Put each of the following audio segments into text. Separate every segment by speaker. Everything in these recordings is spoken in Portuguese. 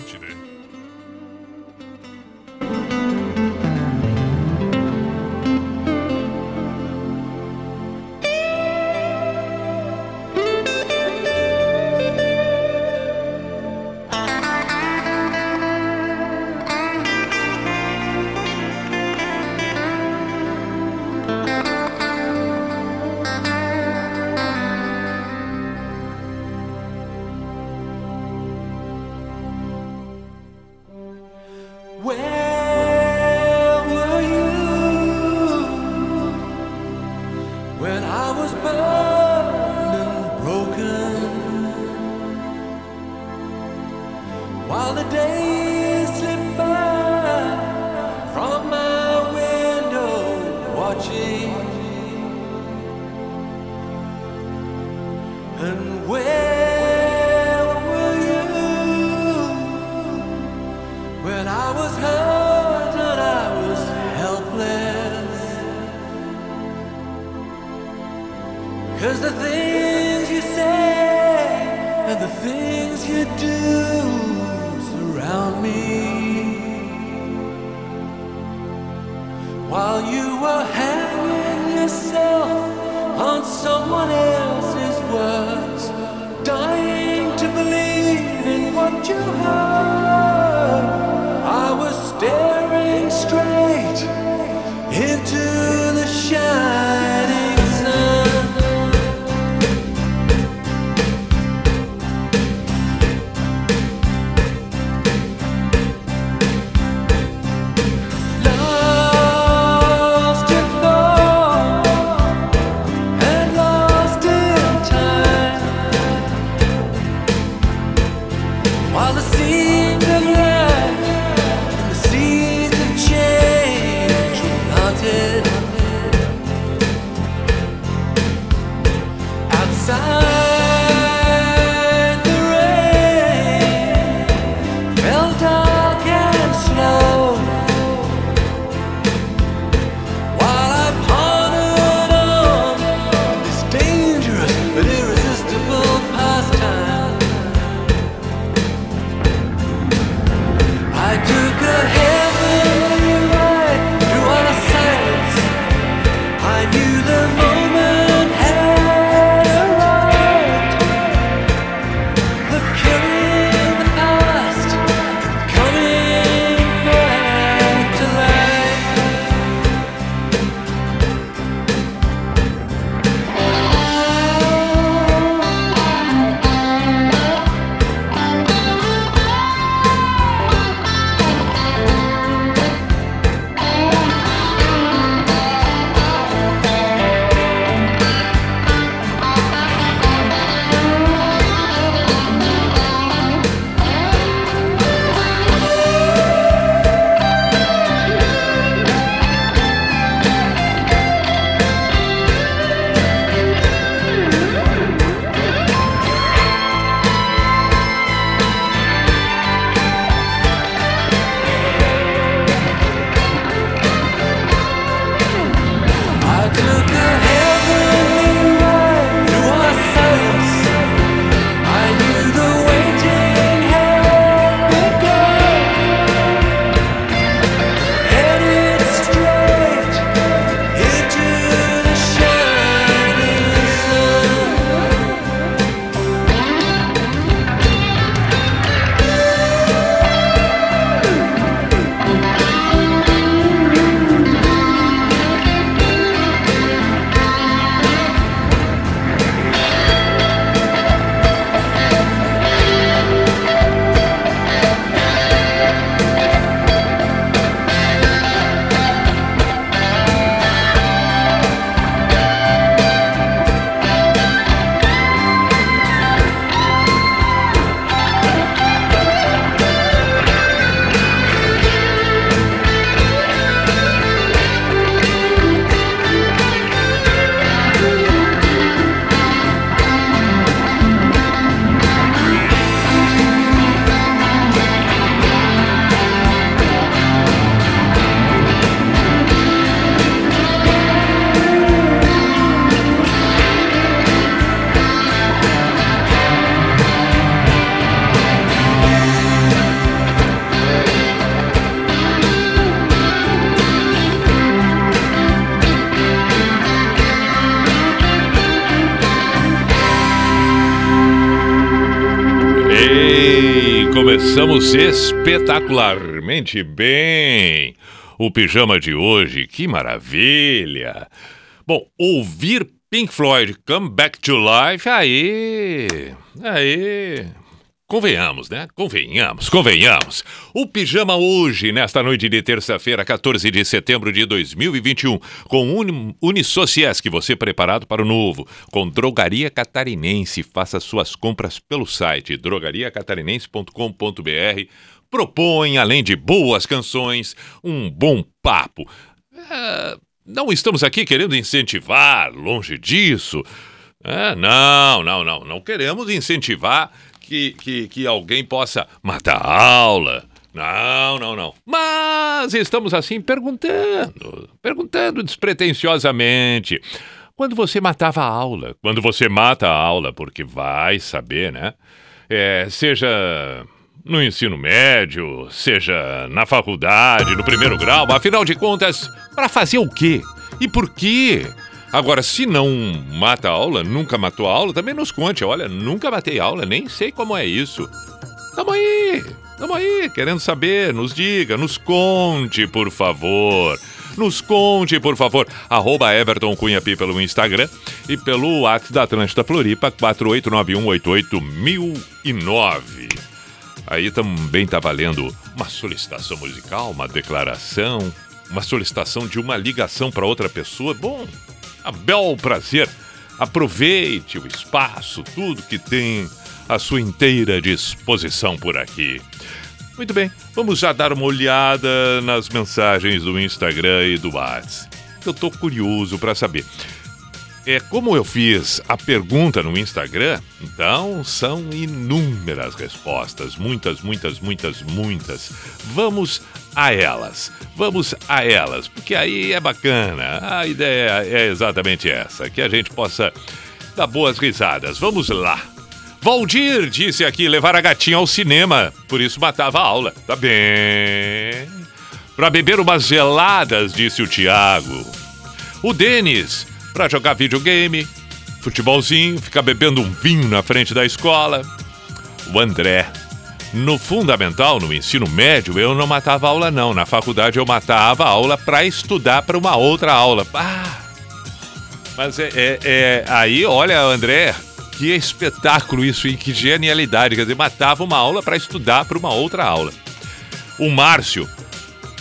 Speaker 1: Atlântida.
Speaker 2: Where
Speaker 1: começamos espetacularmente bem. O pijama de hoje, que maravilha! Bom, ouvir Pink Floyd Come Back to Life, aí, aí, Convenhamos, né? Convenhamos, convenhamos. O pijama hoje, nesta noite de terça-feira, 14 de setembro de 2021, com Uni Unisociesc, você preparado para o novo, com Drogaria Catarinense. Faça suas compras pelo site drogariacatarinense.com.br. Propõe, além de boas canções, um bom papo. É, não estamos aqui querendo incentivar, longe disso. É, não, não, não. Não queremos incentivar que, que, que alguém possa matar a aula. Não, não, não. Mas estamos assim perguntando, perguntando despretensiosamente. Quando você matava a aula, quando você mata a aula, porque vai saber, né? É, seja no ensino médio, seja na faculdade, no primeiro grau, afinal de contas, para fazer o quê? E por quê? Agora, se não mata a aula, nunca matou a aula, também nos conte. Olha, nunca matei aula, nem sei como é isso. Tamo aí, tamo aí, querendo saber. Nos diga, nos conte, por favor. Nos conte, por favor. Arroba Everton Cunha Pi pelo Instagram e pelo WhatsApp da Atlântida Floripa, 489188009. Aí também tá valendo uma solicitação musical, uma declaração, uma solicitação de uma ligação para outra pessoa. Bom, a bel prazer. Aproveite o espaço, tudo que tem à sua inteira disposição por aqui. Muito bem, vamos já dar uma olhada nas mensagens do Instagram e do WhatsApp. Eu tô curioso para saber. É como eu fiz a pergunta no Instagram, então são inúmeras respostas, muitas, muitas, muitas, muitas. Vamos a elas. Vamos a elas, porque aí é bacana. A ideia é exatamente essa, que a gente possa dar boas risadas. Vamos lá. Valdir disse aqui levar a gatinha ao cinema, por isso matava a aula. Tá bem. Para beber umas geladas, disse o Tiago. O Denis para jogar videogame, futebolzinho, ficar bebendo um vinho na frente da escola. O André. No fundamental, no ensino médio, eu não matava aula, não. Na faculdade, eu matava aula para estudar para uma outra aula. Ah! Mas é, é, é, Aí, olha, André, que espetáculo isso e que genialidade. Quer dizer, matava uma aula para estudar para uma outra aula. O Márcio,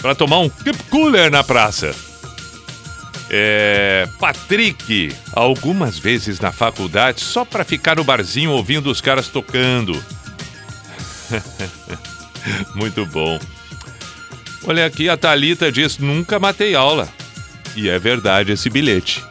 Speaker 1: para tomar um keep cooler na praça. É, Patrick, algumas vezes na faculdade, só para ficar no barzinho ouvindo os caras tocando. Muito bom. Olha aqui, a Talita diz: nunca matei aula. E é verdade esse bilhete.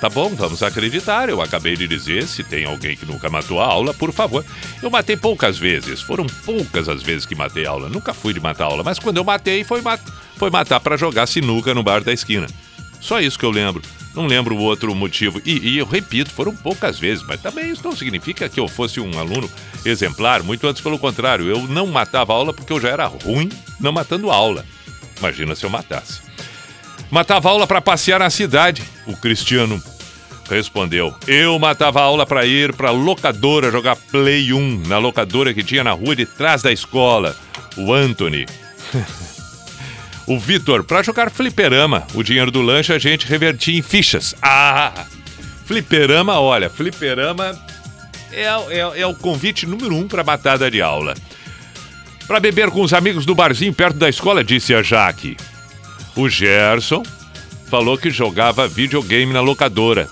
Speaker 1: Tá bom, vamos acreditar. Eu acabei de dizer: se tem alguém que nunca matou a aula, por favor. Eu matei poucas vezes, foram poucas as vezes que matei aula. Nunca fui de matar aula, mas quando eu matei, foi, mat foi matar para jogar sinuca no bar da esquina. Só isso que eu lembro. Não lembro o outro motivo. E, e, eu repito, foram poucas vezes, mas também isso não significa que eu fosse um aluno exemplar, muito antes pelo contrário. Eu não matava aula porque eu já era ruim não matando aula. Imagina se eu matasse. Matava aula para passear na cidade, o Cristiano respondeu. Eu matava aula para ir para locadora jogar Play 1, na locadora que tinha na rua de trás da escola. O Anthony. O Vitor, para jogar fliperama, o dinheiro do lanche a gente revertia em fichas. Ah! Fliperama, olha, fliperama é, é, é o convite número um para batada de aula. Para beber com os amigos do barzinho perto da escola, disse a Jaque. O Gerson falou que jogava videogame na locadora.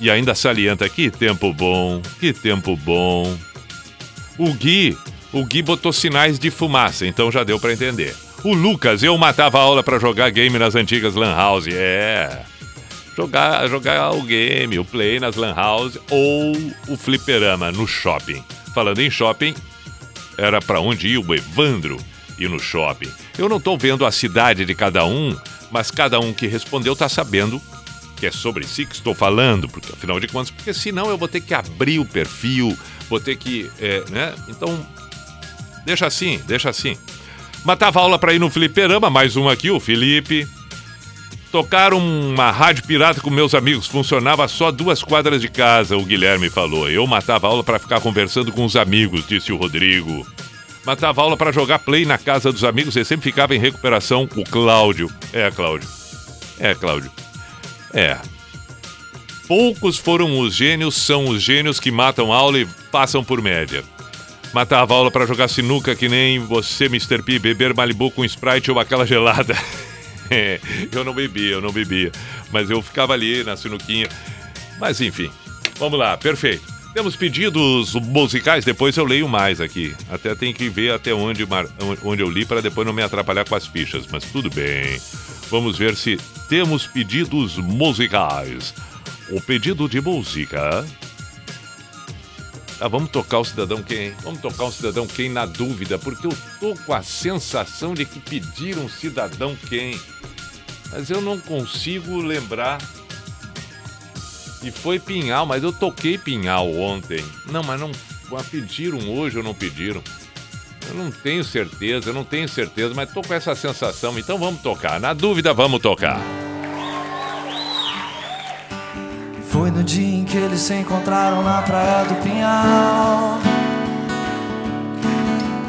Speaker 1: E ainda salienta, que tempo bom, que tempo bom. O Gui, o Gui botou sinais de fumaça, então já deu para entender. O Lucas, eu matava a aula para jogar game nas antigas Lan House. É. Jogar, jogar o game, o play nas Lan House ou o fliperama no shopping. Falando em shopping, era para onde ia o Evandro ir no shopping. Eu não tô vendo a cidade de cada um, mas cada um que respondeu tá sabendo que é sobre si que estou falando, porque afinal de contas, porque senão eu vou ter que abrir o perfil, vou ter que, é, né? Então, deixa assim, deixa assim. Matava aula para ir no fliperama, mais um aqui, o Felipe. Tocar uma rádio pirata com meus amigos, funcionava só duas quadras de casa, o Guilherme falou. Eu matava aula para ficar conversando com os amigos, disse o Rodrigo. Matava aula para jogar play na casa dos amigos e sempre ficava em recuperação. O Cláudio. É, Cláudio. É, Cláudio. É. Poucos foram os gênios, são os gênios que matam aula e passam por média. Matava aula para jogar sinuca que nem você, Mr. P, beber Malibu com Sprite ou aquela gelada. É, eu não bebia, eu não bebia. Mas eu ficava ali na sinuquinha. Mas enfim, vamos lá, perfeito. Temos pedidos musicais, depois eu leio mais aqui. Até tem que ver até onde, onde eu li para depois não me atrapalhar com as fichas, mas tudo bem. Vamos ver se temos pedidos musicais. O pedido de música. Ah, vamos tocar o cidadão quem? Vamos tocar um cidadão quem na dúvida, porque eu tô com a sensação de que pediram cidadão quem. Mas eu não consigo lembrar. E foi Pinhal, mas eu toquei Pinhal ontem. Não, mas não. Pediram hoje ou não pediram? Eu não tenho certeza, eu não tenho certeza, mas tô com essa sensação, então vamos tocar. Na dúvida, vamos tocar.
Speaker 3: Foi no dia em que eles se encontraram na praia do Pinhal.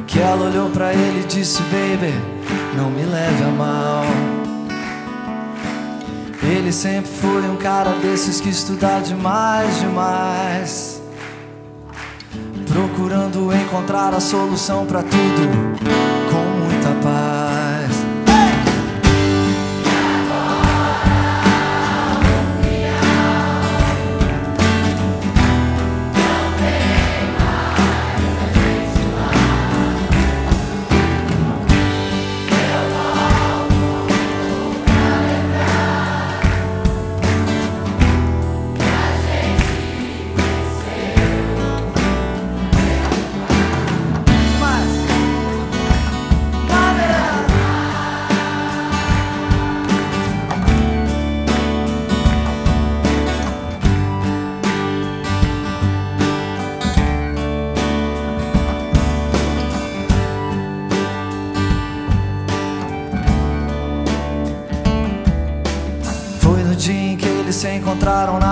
Speaker 3: Que ela olhou pra ele e disse: Baby, não me leve a mal. Ele sempre foi um cara desses que estuda demais, demais. Procurando encontrar a solução pra tudo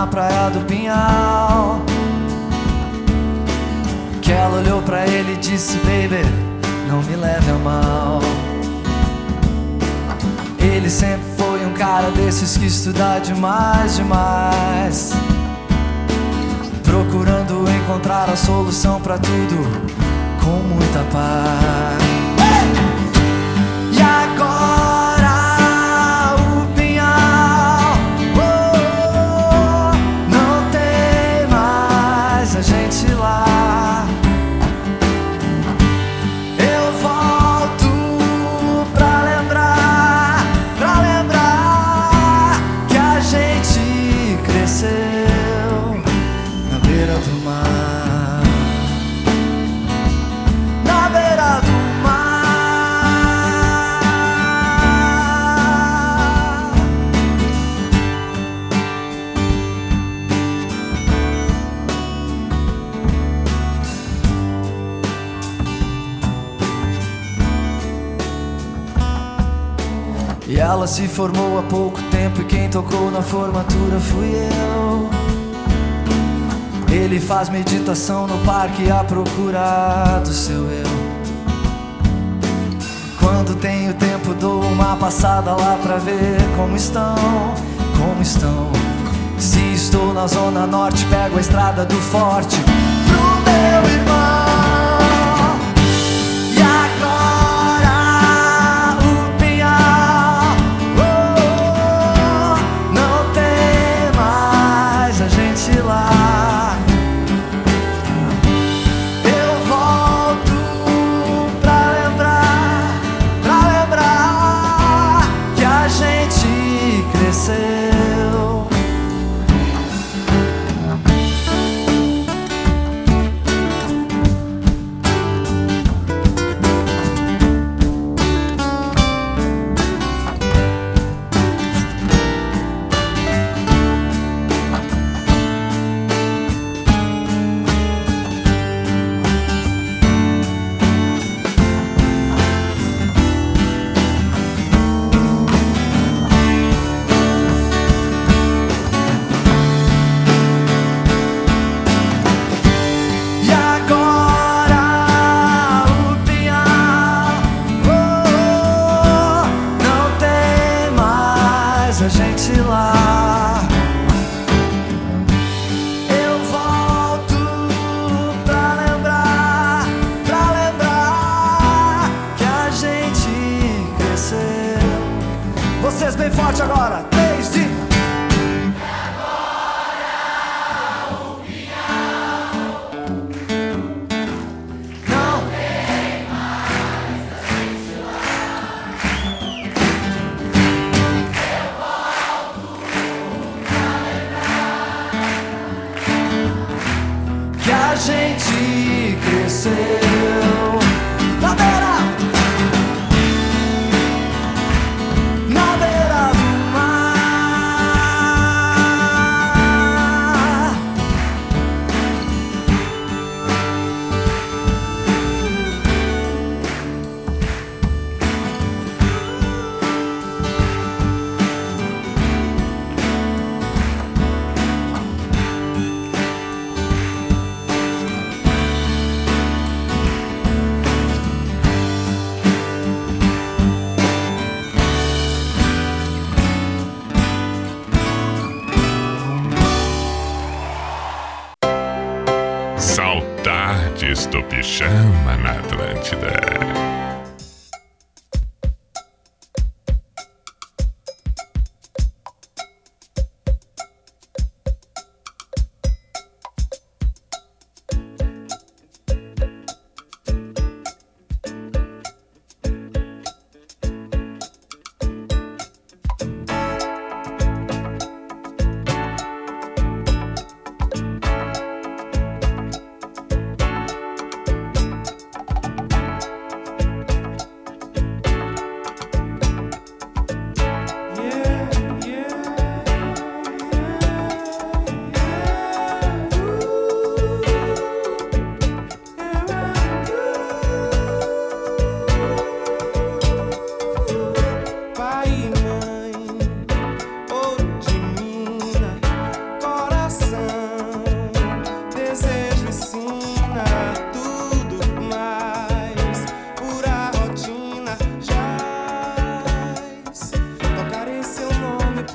Speaker 3: na praia do Pinhal. Que ela olhou pra ele e disse: Baby, não me leve a mal. Ele sempre foi um cara desses que estuda demais, demais. Procurando encontrar a solução pra tudo com muita paz. Se formou há pouco tempo e quem tocou na formatura fui eu. Ele faz meditação no parque à procura do seu eu. Quando tenho tempo dou uma passada lá pra ver como estão, como estão. Se estou na zona norte pego a estrada do forte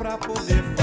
Speaker 3: pra
Speaker 4: poder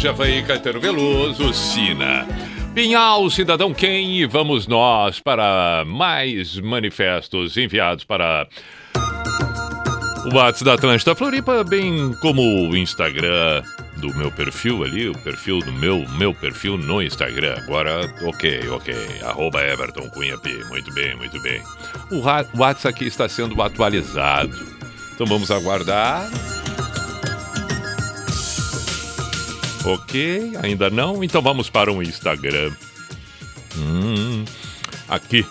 Speaker 1: Djavan Caetano Veloso, Sina. Pinhal, cidadão quem? E vamos nós para mais manifestos enviados para o WhatsApp da Atlântida Floripa, bem como o Instagram do meu perfil ali, o perfil do meu, meu perfil no Instagram. Agora, ok, ok. Arroba Everton Cunha P. Muito bem, muito bem. O WhatsApp aqui está sendo atualizado. Então vamos aguardar. Ok, ainda não? Então vamos para o Instagram. Hum, aqui.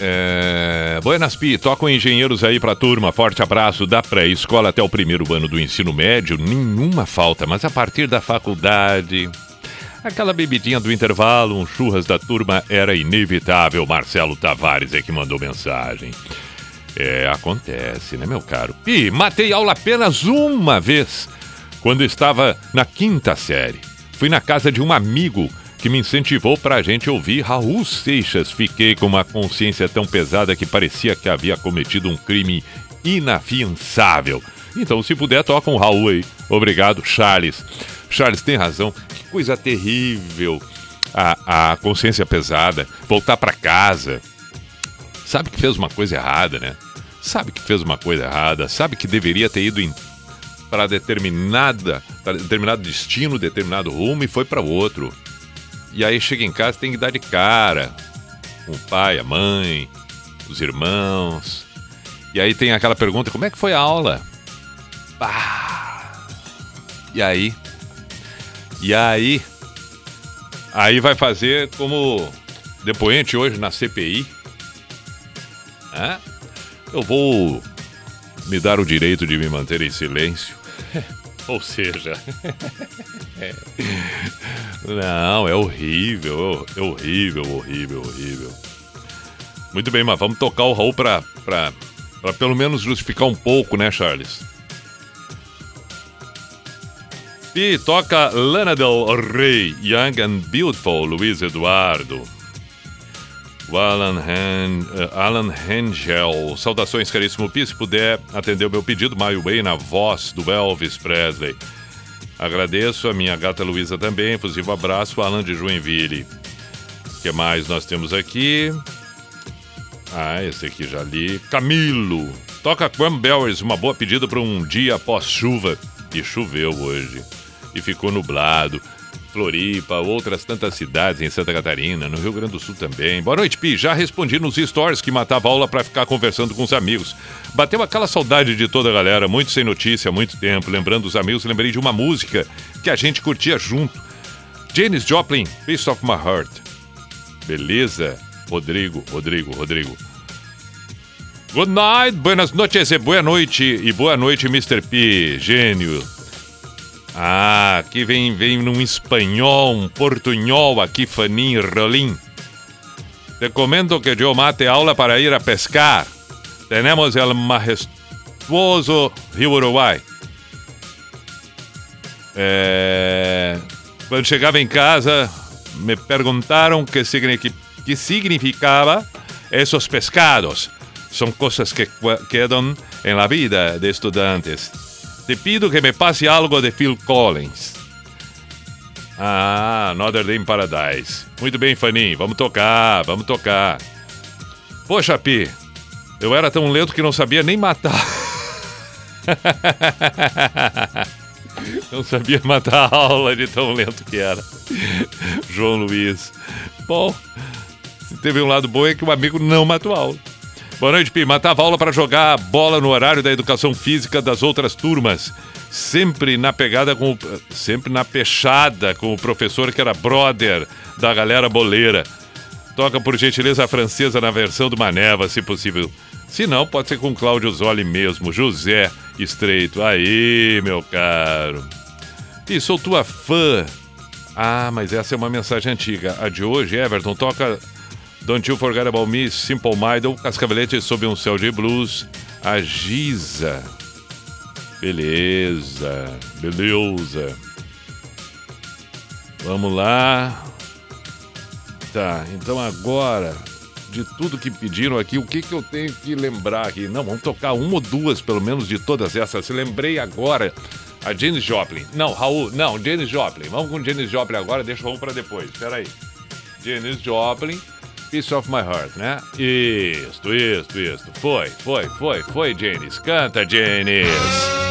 Speaker 1: É... Buenas Pi, tocam engenheiros aí pra turma. Forte abraço da pré-escola até o primeiro ano do ensino médio. Nenhuma falta, mas a partir da faculdade. Aquela bebidinha do intervalo, um churras da turma era inevitável. Marcelo Tavares é que mandou mensagem. É, acontece, né, meu caro? Pi, matei aula apenas uma vez, quando estava na quinta série. Fui na casa de um amigo que me incentivou pra gente ouvir Raul Seixas. Fiquei com uma consciência tão pesada que parecia que havia cometido um crime inafiançável. Então, se puder, toca um Raul aí. Obrigado, Charles. Charles tem razão. Que coisa terrível. A, a consciência pesada. Voltar pra casa sabe que fez uma coisa errada, né? Sabe que fez uma coisa errada, sabe que deveria ter ido para determinada, para determinado destino, determinado rumo e foi para outro. E aí chega em casa tem que dar de cara com o pai, a mãe, os irmãos. E aí tem aquela pergunta: como é que foi a aula? Bah. E aí? E aí? Aí vai fazer como depoente hoje na CPI. Hã? Eu vou me dar o direito de me manter em silêncio. Ou seja, é. não, é horrível, é horrível, horrível, horrível. Muito bem, mas vamos tocar o Raul pra, pra, pra pelo menos justificar um pouco, né, Charles? E toca Lana Del Rey, Young and Beautiful, Luiz Eduardo. O Alan, Han, eh, Alan Hengel. Saudações, caríssimo Pi. Se puder atender o meu pedido, My Way na voz do Elvis Presley. Agradeço a minha gata Luísa também. Efusivo abraço, Alan de Joinville. O que mais nós temos aqui? Ah, esse aqui já li. Camilo. Toca Cranberries, uma boa pedida para um dia após chuva. E choveu hoje. E ficou nublado. Floripa, outras tantas cidades em Santa Catarina, no Rio Grande do Sul também. Boa noite, Pi. Já respondi nos stories que matava aula para ficar conversando com os amigos. Bateu aquela saudade de toda a galera, muito sem notícia muito tempo. Lembrando os amigos, lembrei de uma música que a gente curtia junto. Janis Joplin, Piece of My Heart. Beleza? Rodrigo, Rodrigo, Rodrigo. Good night, buenas noches e boa noite. E boa noite, Mr. P. Gênio. Ah, aqui vem, vem num espanhol, um portunhol aqui, faninho, rolim. Te comento que eu mate aula para ir a pescar. Tenemos el majestuoso Rio Uruguai. É... Quando chegava em casa, me perguntaram que, que significava esses pescados. São coisas que qu- quedam la vida de estudantes. Te pido que me passe algo de Phil Collins. Ah, Another Day in Paradise. Muito bem, Faninho. Vamos tocar, vamos tocar. Poxa, Pi, eu era tão lento que não sabia nem matar. Não sabia matar a aula de tão lento que era. João Luiz. Bom, teve um lado bom é que o amigo não matou a aula.
Speaker 5: Boa noite, Pi. Matava aula para jogar bola no horário da educação física das outras turmas. Sempre na pegada com o, sempre na pechada com o professor que era brother da galera boleira. Toca por gentileza a francesa na versão do Maneva, se possível. Se não, pode ser com Cláudio Zoli mesmo, José Estreito. Aí, meu caro. E sou tua fã. Ah, mas essa é uma mensagem antiga. A de hoje, Everton, toca Don't You Forget About Me, Simple Minded, Cascavelete sob um céu de blues, a Giza. Beleza, beleza. Vamos lá. Tá, então agora, de tudo que pediram aqui, o que, que eu tenho que lembrar aqui? Não, vamos tocar uma ou duas, pelo menos, de todas essas. Se lembrei agora, a Janis Joplin. Não, Raul, não, Janis Joplin. Vamos com Janis Joplin agora, deixa Raul pra depois. Espera aí. Janis Joplin, Piece of My Heart, né? Isto, isto, isto. Foi, foi, foi, foi, Janis. Canta, Janis.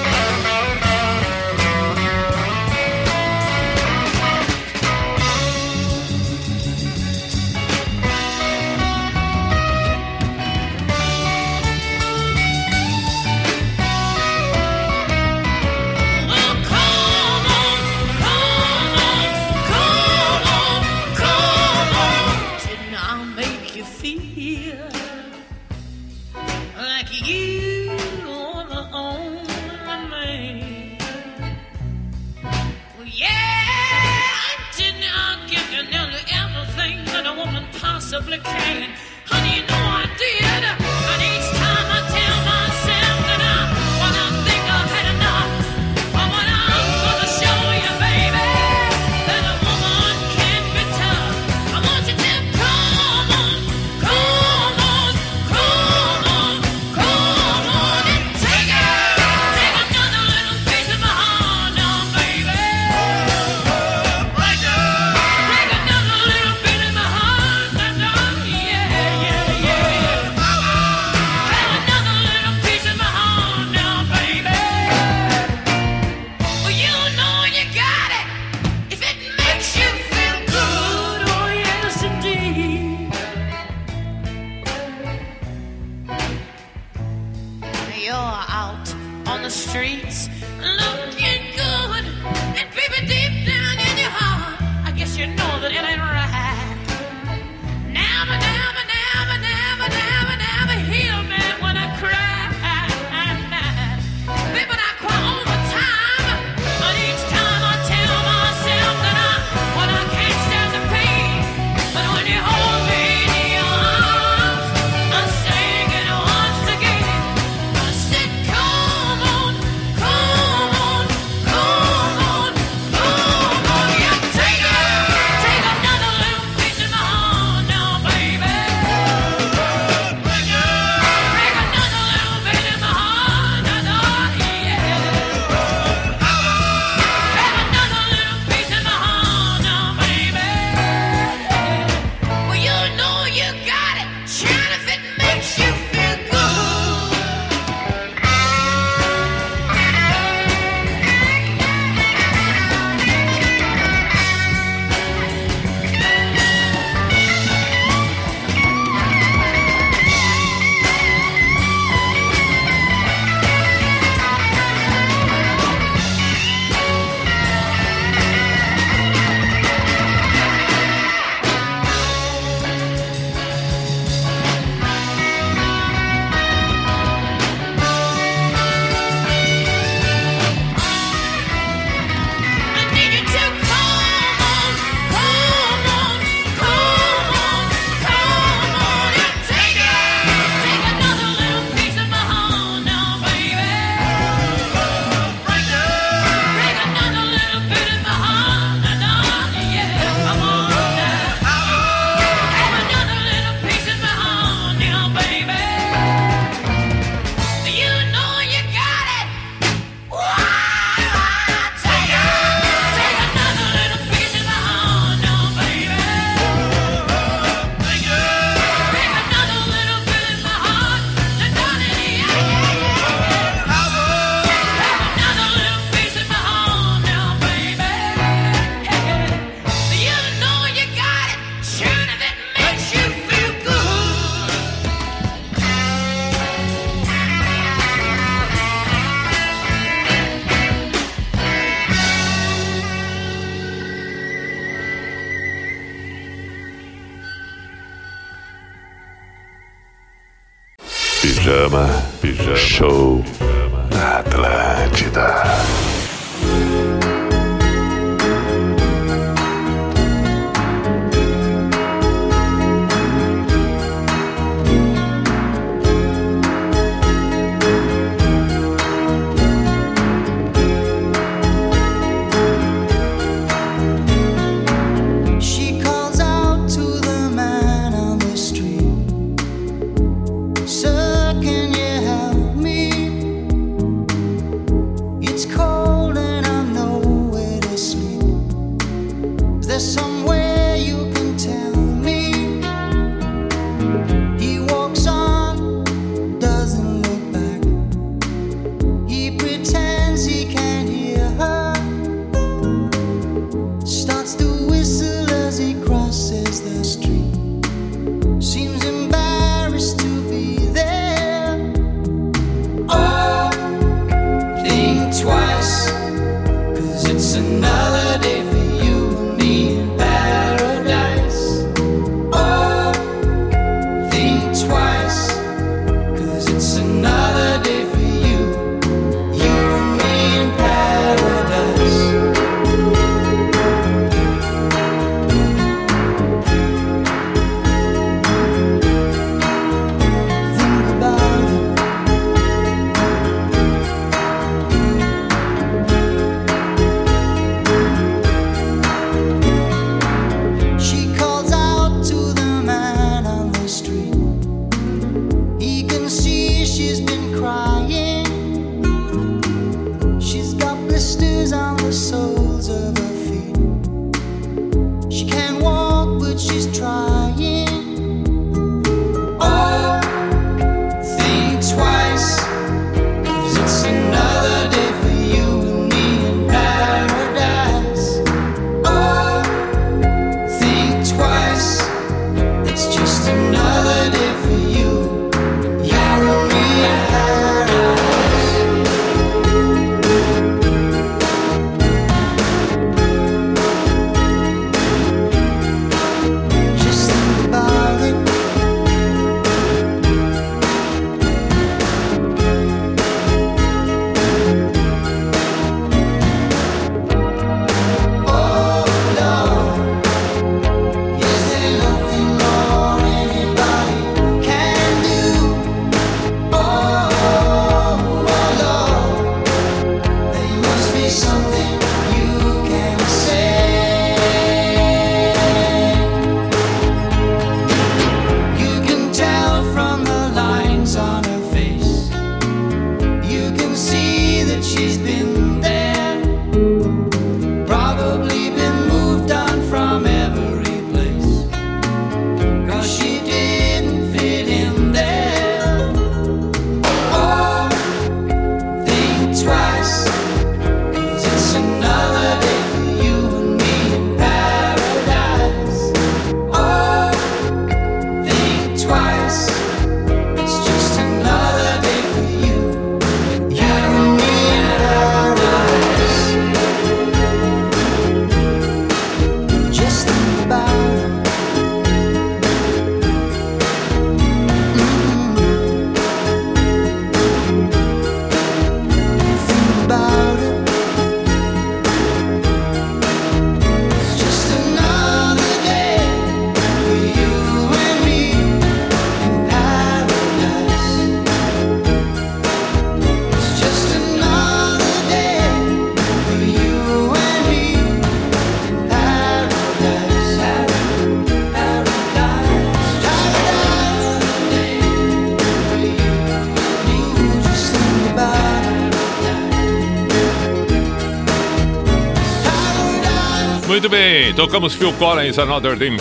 Speaker 1: Muito bem, tocamos Phil Collins, Another Day.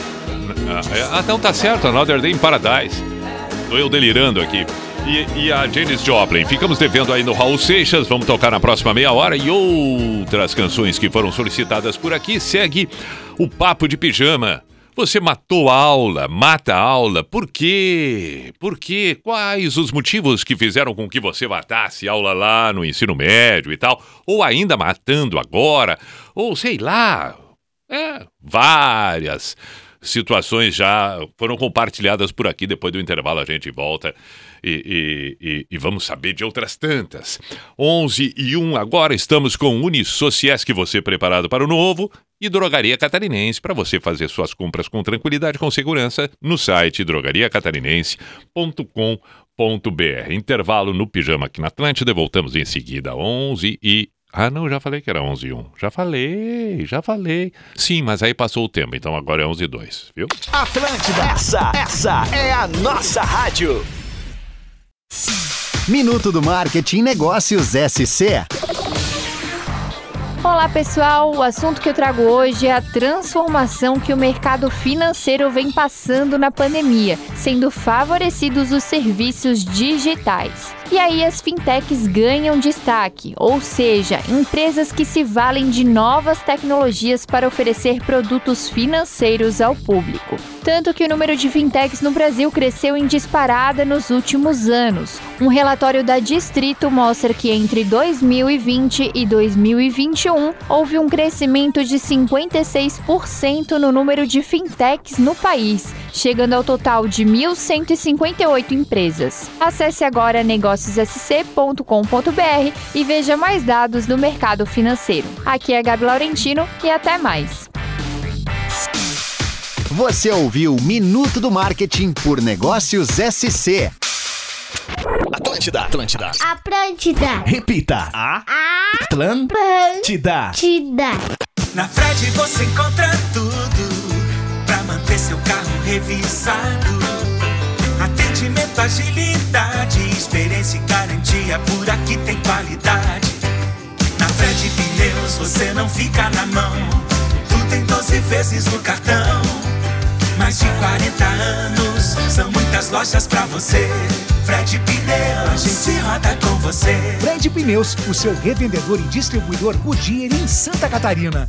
Speaker 1: Ah, é, então tá certo, Another Day in Paradise. Tô eu delirando aqui. E, e, a Janis Joplin. Ficamos devendo aí no Raul Seixas, vamos tocar na próxima meia hora e outras canções que foram solicitadas por aqui. Segue o Papo de Pijama. Você matou a aula, mata a aula, por quê? Por quê? Quais os motivos que fizeram com que você matasse aula lá no ensino médio e tal? Ou ainda matando agora? Ou sei lá, é, várias situações já foram compartilhadas por aqui. Depois do intervalo a gente volta e, e, e, e vamos saber de outras tantas. 11 e 1, agora estamos com Unisociesc, você preparado para o novo, e Drogaria Catarinense, para você fazer suas compras com tranquilidade, com segurança, no site drogariacatarinense.com.br. Intervalo no Pijama aqui na Atlântida, voltamos em seguida, 11 e ah, não, já falei que era 11 e 1. Já falei, já falei. Sim, mas aí passou o tempo, então agora é 11 e 2, viu?
Speaker 6: Atlântida, essa, essa é a nossa rádio.
Speaker 7: Minuto do Marketing Negócios SC.
Speaker 8: Olá pessoal, o assunto que eu trago hoje é a transformação que o mercado financeiro vem passando na pandemia, sendo favorecidos os serviços digitais. E aí as fintechs ganham destaque, ou seja, empresas que se valem de novas tecnologias para oferecer produtos financeiros ao público. Tanto que o número de fintechs no Brasil cresceu em disparada nos últimos anos. Um relatório da Distrito mostra que entre 2020 e 2021 houve um crescimento de 56% no número de fintechs no país, chegando ao total de 1.158 empresas. Acesse agora negóciossc.com.br e veja mais dados do mercado financeiro. Aqui é Gabi Laurentino e até mais.
Speaker 7: Você ouviu Minuto do Marketing por Negócios SC.
Speaker 6: Atlântida, Atlântida.
Speaker 9: Atlântida.
Speaker 6: Repita. A Atlântida.
Speaker 9: Atlântida.
Speaker 4: Na Fred você encontra tudo pra manter seu carro revisado. Atendimento, agilidade, experiência e garantia. Por aqui tem qualidade. Na Fred Pneus você não fica na mão. Tu tem 12 vezes no cartão. Mais de 40 anos, são muitas lojas pra você. Fred Pneus, a gente roda com você.
Speaker 10: Fred Pneus, o seu revendedor e distribuidor Goodyear em Santa Catarina.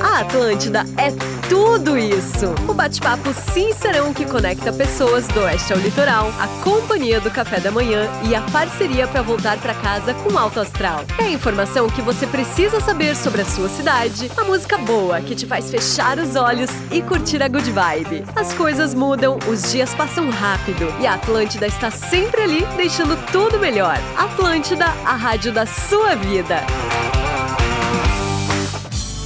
Speaker 11: A Atlântida é tudo isso. O bate-papo sincerão que conecta pessoas do oeste ao litoral, a companhia do café da manhã e a parceria para voltar para casa com alto astral. É a informação que você precisa saber sobre a sua cidade, a música boa que te faz fechar os olhos e curtir a good vibe. As coisas mudam, os dias passam rápido e a Atlântida está sempre ali deixando tudo melhor. Atlântida, a rádio da sua vida.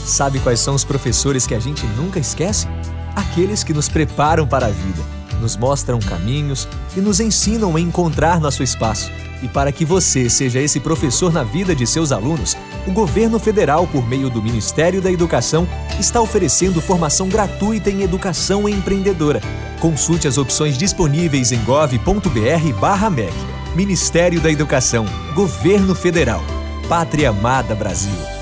Speaker 12: Sabe quais são os professores que a gente nunca esquece? Aqueles que nos preparam para a vida, nos mostram caminhos e nos ensinam a encontrar nosso espaço. E para que você seja esse professor na vida de seus alunos, o governo federal, por meio do Ministério da Educação, está oferecendo formação gratuita em educação empreendedora. Consulte as opções disponíveis em gov.br/mec. Ministério da Educação, Governo Federal. Pátria Amada Brasil.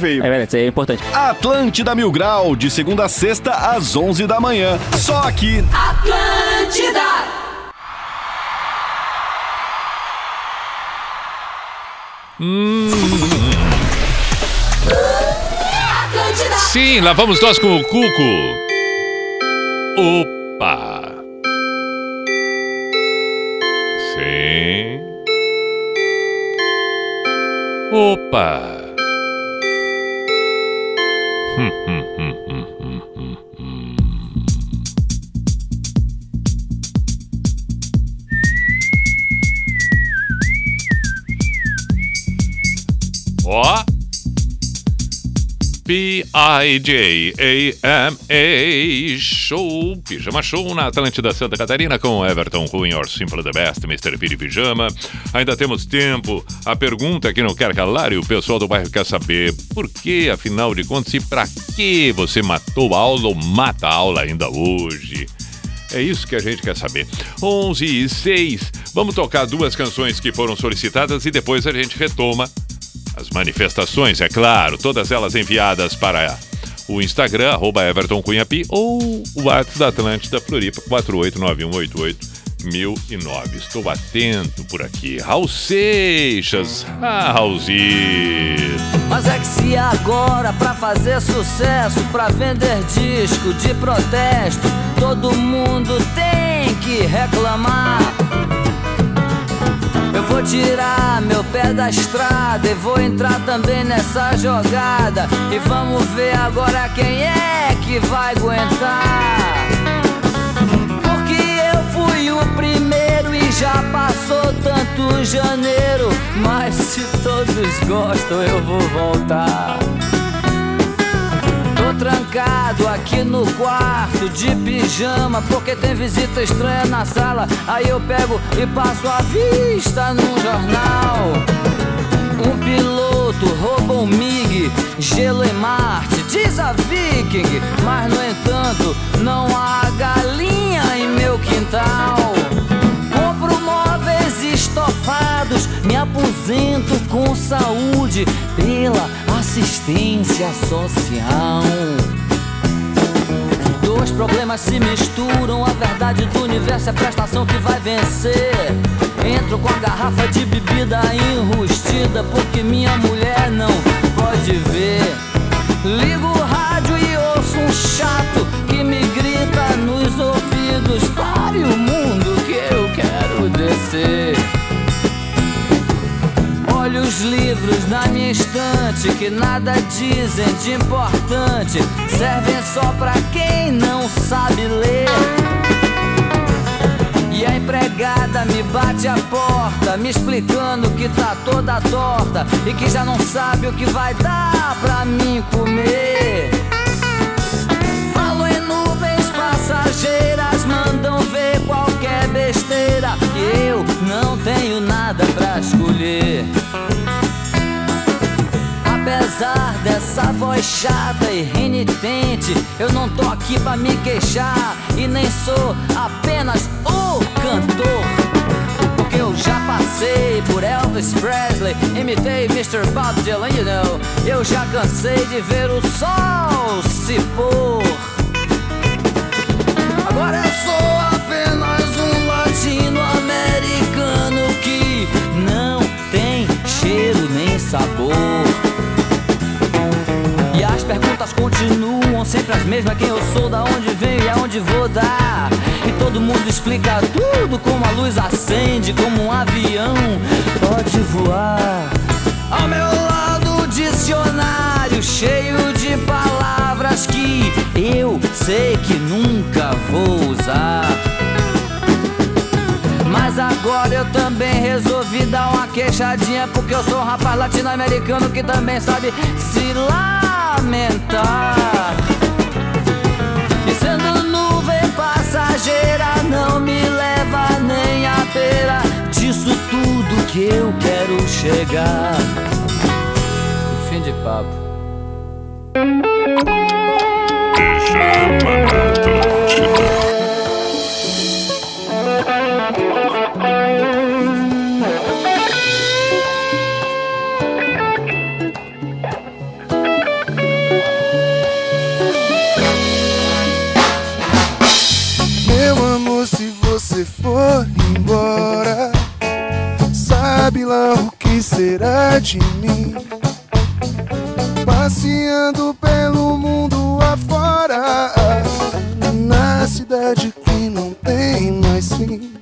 Speaker 13: veio.
Speaker 14: É verdade, isso aí é importante.
Speaker 15: Atlântida Mil Grau, de segunda a sexta, às 11 da manhã. Só aqui.
Speaker 16: Atlântida!
Speaker 1: Sim, lá vamos nós com o Cuco. Opa! Sim. Opa! Hum, hum, hum, hum, hum, hum, hum. Ó! P-I-J-A-M-A Show, Pijama Show na Atlântida Santa Catarina com Everton Ruin, or Simple the Best, Mr. Piri Pijama. Ainda temos tempo. A pergunta que não quer calar e o pessoal do bairro quer saber por que, afinal de contas, e pra que você matou a aula ou mata a aula ainda hoje? É isso que a gente quer saber. 11 e 6. Vamos tocar duas canções que foram solicitadas e depois a gente retoma as manifestações, é claro, todas elas enviadas para o Instagram, arroba Everton Cunhapi, ou o WhatsApp da Atlântida Floripa, 489188009. Estou atento por aqui. Raul Seixas. Ah, Raulzito.
Speaker 17: Mas é que se agora pra fazer sucesso, pra vender disco de protesto, todo mundo tem que reclamar. Vou tirar meu pé da estrada e vou entrar também nessa jogada. E vamos ver agora quem é que vai aguentar. Porque eu fui o primeiro e já passou tanto janeiro. Mas se todos gostam, eu vou voltar. Trancado aqui no quarto de pijama porque tem visita estranha na sala. Aí eu pego e passo a vista num jornal. Um piloto rouba um MiG, gelo em Marte, diz a Viking. Mas no entanto, não há galinha em meu quintal. Compro móveis estofados, me aposento com saúde pela assistência social. Dois problemas se misturam, a verdade do universo é a prestação que vai vencer. Entro com a garrafa de bebida enrustida, porque minha mulher não pode ver. Ligo o rádio e ouço um chato que me grita nos ouvidos: pare o mundo que eu quero descer. Olho os livros na minha estante que nada dizem de importante, servem só pra quem não sabe ler. E a empregada me bate a porta, me explicando que tá toda torta e que já não sabe o que vai dar pra mim comer. Falo em nuvens passageiras, mandam ver qualquer besteira. E eu não tenho nada pra escolher. Apesar dessa voz chata e renitente, eu não tô aqui pra me queixar e nem sou apenas o cantor. Porque eu já passei por Elvis Presley, imitei Mr. Bob Dylan, you know. Eu já cansei de ver o sol se pôr. Agora eu sou apenas um latino-americano que não tem cheiro nem sabor. As perguntas continuam sempre as mesmas: quem eu sou, da onde venho e aonde vou dar. E todo mundo explica tudo como a luz acende, como um avião pode voar. Ao meu lado, o dicionário cheio de palavras que eu sei que nunca vou usar. Mas agora eu também resolvi dar uma queixadinha Porque eu sou um rapaz latino-americano que também sabe se lamentar. E sendo nuvem passageira não me leva nem a beira Disso tudo que eu quero chegar. Fim de papo.
Speaker 18: Pijama.
Speaker 9: Você for embora, sabe lá o que será de mim? Passeando pelo mundo afora, na cidade que não tem mais fim.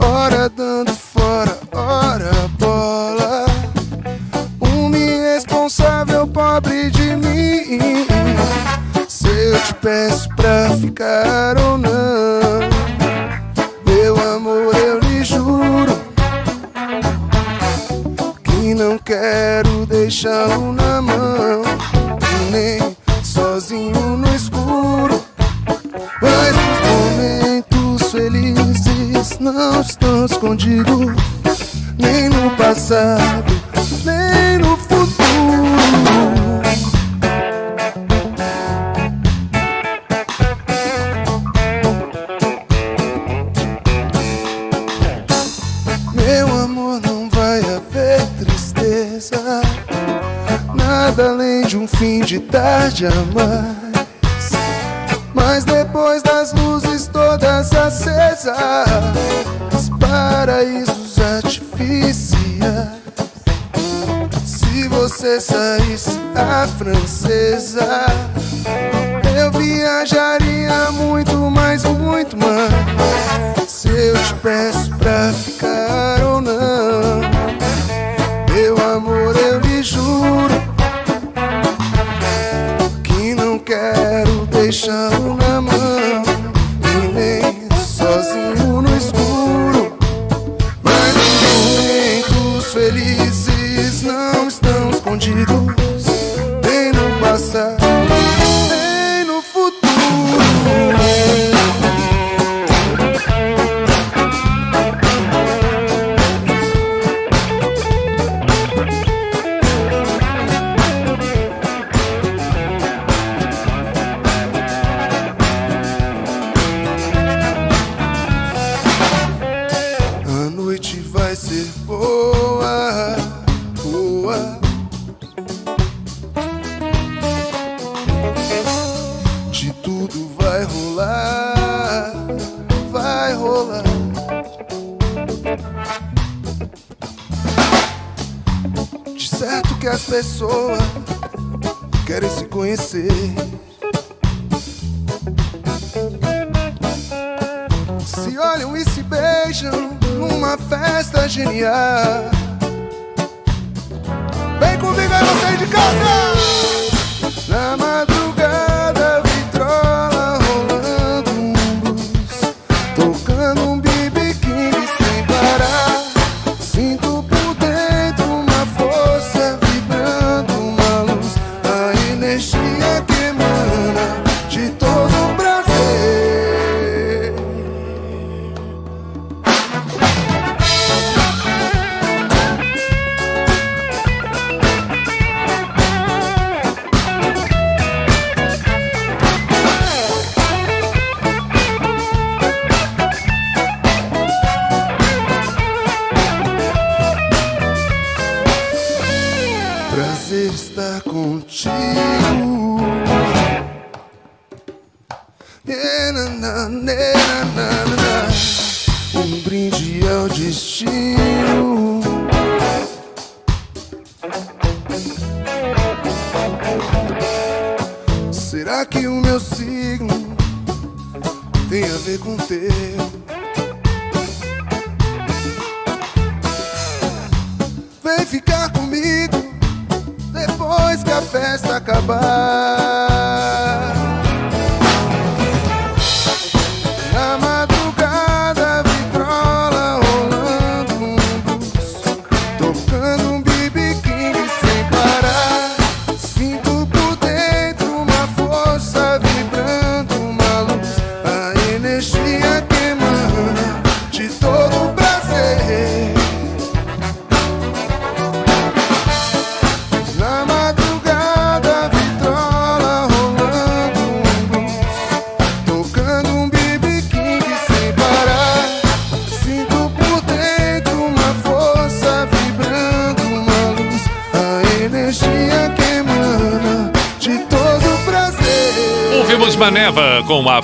Speaker 9: Ora dando fora, ora bola. Um irresponsável pobre de mim. Se eu te peço pra ficar ou não, chão na mão, nem sozinho no escuro. Mas os momentos felizes não estão escondidos, nem no passado. Belgium.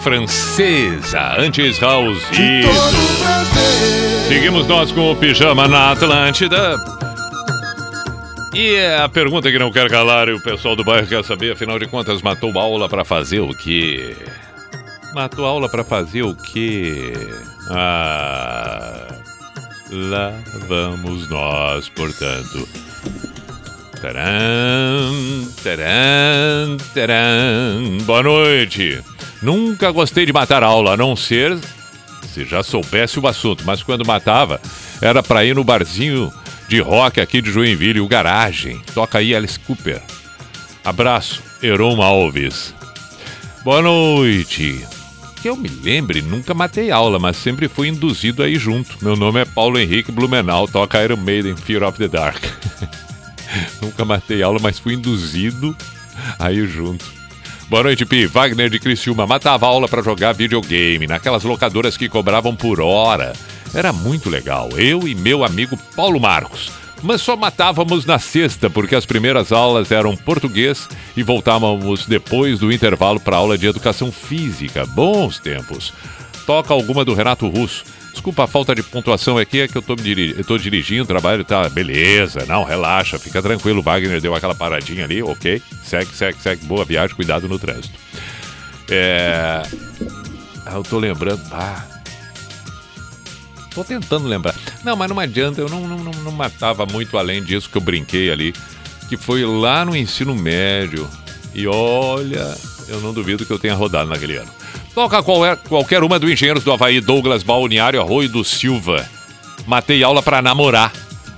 Speaker 9: francesa.
Speaker 1: Antes, House. Isso. Seguimos nós com o Pijama na Atlântida. E é a pergunta que não quer calar e o pessoal do bairro quer saber, afinal de contas, matou aula para fazer o quê? Matou aula para fazer o quê? Ah, lá vamos nós, portanto. Taran, taran, taran. Boa noite. Nunca gostei de matar aula, a não ser se já soubesse o assunto, mas quando matava, era para ir no barzinho de rock aqui de Joinville, o Garagem. Toca aí Alice Cooper. Abraço, Eron Alves. Boa noite. Que eu me lembre, nunca matei aula, mas sempre fui induzido aí junto. Meu nome é Paulo Henrique Blumenau, toca Iron Maiden, Fear of the Dark. nunca matei aula, mas fui induzido aí junto. Boa noite, Pi. Wagner de Criciúma. Matava aula pra jogar videogame naquelas locadoras que cobravam por hora. Era muito legal. Eu e meu amigo Paulo Marcos. Mas só matávamos na sexta, porque as primeiras aulas eram português e voltávamos depois do intervalo para aula de educação física. Bons tempos. Toca alguma do Renato Russo. Desculpa a falta de pontuação aqui, é que eu tô, me diri eu tô dirigindo, o trabalho tá. Beleza, não, relaxa, fica tranquilo. Wagner deu aquela paradinha ali, ok. Segue, segue, segue. Boa viagem, cuidado no trânsito. É. Ah, eu tô lembrando. Ah. Tô tentando lembrar. Não, mas não adianta, eu não, não, não, não matava muito além disso que eu brinquei ali. Que foi lá no ensino médio. E olha, eu não duvido que eu tenha rodado naquele ano. Toca qual- qualquer uma do Engenheiros do Havaí, Douglas Balneário Arroio do Silva. Matei aula pra namorar.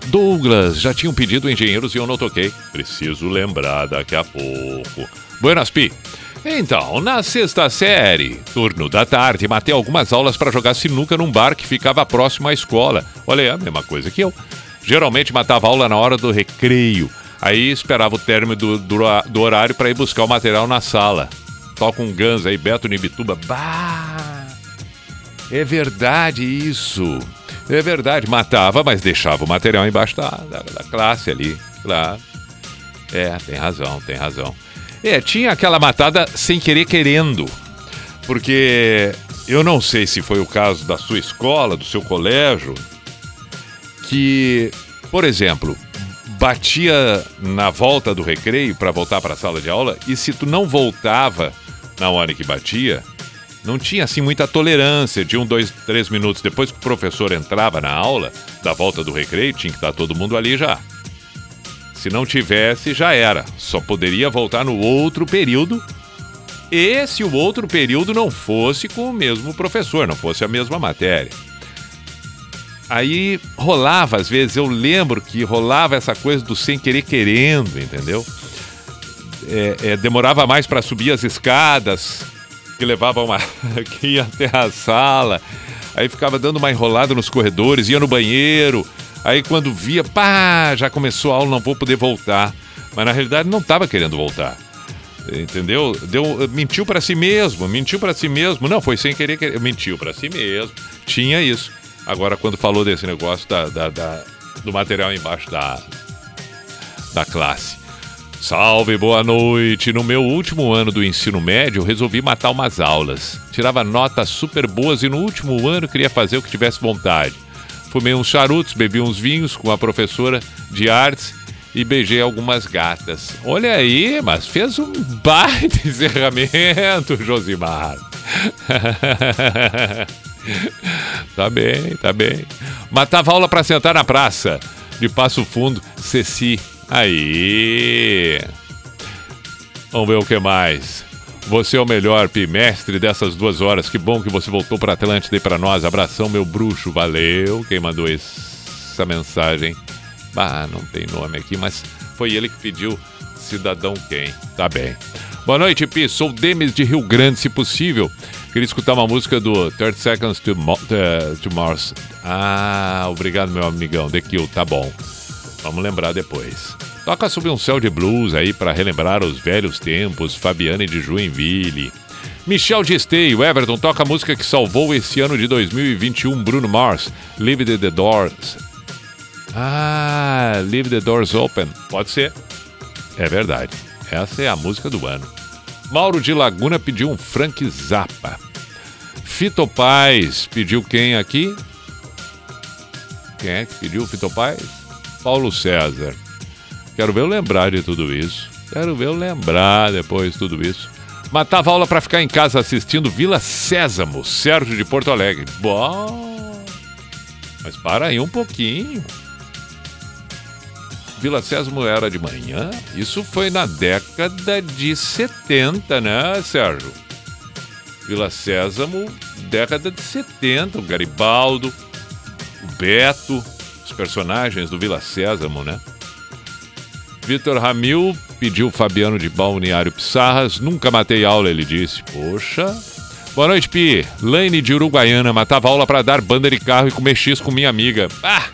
Speaker 1: Douglas, já tinham pedido engenheiros e eu não toquei. Preciso lembrar daqui a pouco. Buenas, Pi. Então, na sexta série, turno da tarde, matei algumas aulas para jogar sinuca num bar que ficava próximo à escola. Olha, é a mesma coisa que eu. Geralmente matava aula na hora do recreio. Aí esperava o término do, do, do horário para ir buscar o material na sala. Toca um Guns aí, Beto Nibituba. Bah! É verdade isso. É verdade. Matava, mas deixava o material embaixo da, da, da classe ali. Claro. É, tem razão, tem razão. É, tinha aquela matada sem querer querendo. Porque eu não sei se foi o caso da sua escola, do seu colégio, que, por exemplo, batia na volta do recreio para voltar para a sala de aula e se tu não voltava na hora que batia, não tinha assim muita tolerância de um, dois, três minutos depois que o professor entrava na aula da volta do recreio, tinha que estar todo mundo ali já. Se não tivesse, já era. Só poderia voltar no outro período. E se o outro período não fosse com o mesmo professor, não fosse a mesma matéria. Aí rolava, às vezes, eu lembro que rolava essa coisa do sem querer querendo, entendeu? É, é, demorava mais para subir as escadas, que levavam ia até a sala. Aí ficava dando uma enrolada nos corredores, ia no banheiro. Aí quando via, pá, já começou a aula, não vou poder voltar. Mas na realidade não estava querendo voltar. Entendeu? Deu, mentiu para si mesmo, mentiu para si mesmo. Não, foi sem querer, querer mentiu para si mesmo. Tinha isso. Agora, quando falou desse negócio da, da- da- do material embaixo da, da classe. Salve, boa noite. No meu último ano do ensino médio, resolvi matar umas aulas. Tirava notas super boas e no último ano queria fazer o que tivesse vontade. Fumei uns charutos, bebi uns vinhos com a professora de artes e beijei algumas gatas. Olha aí, mas fez um baita encerramento, Josimar. tá bem, tá bem. Matava aula pra sentar na praça. De Passo Fundo, Ceci. Aí. Vamos ver o que mais. Você é o melhor bimestre dessas duas horas. Que bom que você voltou para Atlântida e para nós. Abração, meu bruxo. Valeu. Quem mandou essa mensagem? Ah, não tem nome aqui, mas foi ele que pediu cidadão quem. Tá bem. Boa noite, Pi. Sou Demis de Rio Grande, se possível. Queria escutar uma música do 30 Seconds to, Mo eh, to Mars. Ah, obrigado, meu amigão. The Kill, tá bom. Vamos lembrar depois. Toca sobre um céu de blues aí para relembrar os velhos tempos. Fabiane de Joinville. Michel de Esteio, Everton, toca a música que salvou esse ano de 2021, Bruno Mars. Leave the, the Doors. Ah, Leave the Doors Open. Pode ser. É verdade. Essa é a música do ano. Mauro de Laguna pediu um Frank Zappa. Fito Paz pediu quem aqui? Quem é que pediu Fito Paz? Paulo César. Quero ver eu lembrar de tudo isso. Quero ver eu lembrar depois de tudo isso. Matava aula pra ficar em casa assistindo Vila Sésamo, Sérgio de Porto Alegre. Bom. Mas para aí um pouquinho. Vila Sésamo era de manhã? Isso foi na década de 70, né, Sérgio? Vila Sésamo, década de 70. O Garibaldo, o Beto, os personagens do Vila Sésamo, né? Vitor Ramil Pediu Fabiano de Balneário Pissarras. Nunca matei aula, ele disse. Poxa. Boa noite, Pi. Lane de Uruguaiana. Matava aula pra dar banda de carro e comer X com minha amiga. Ah!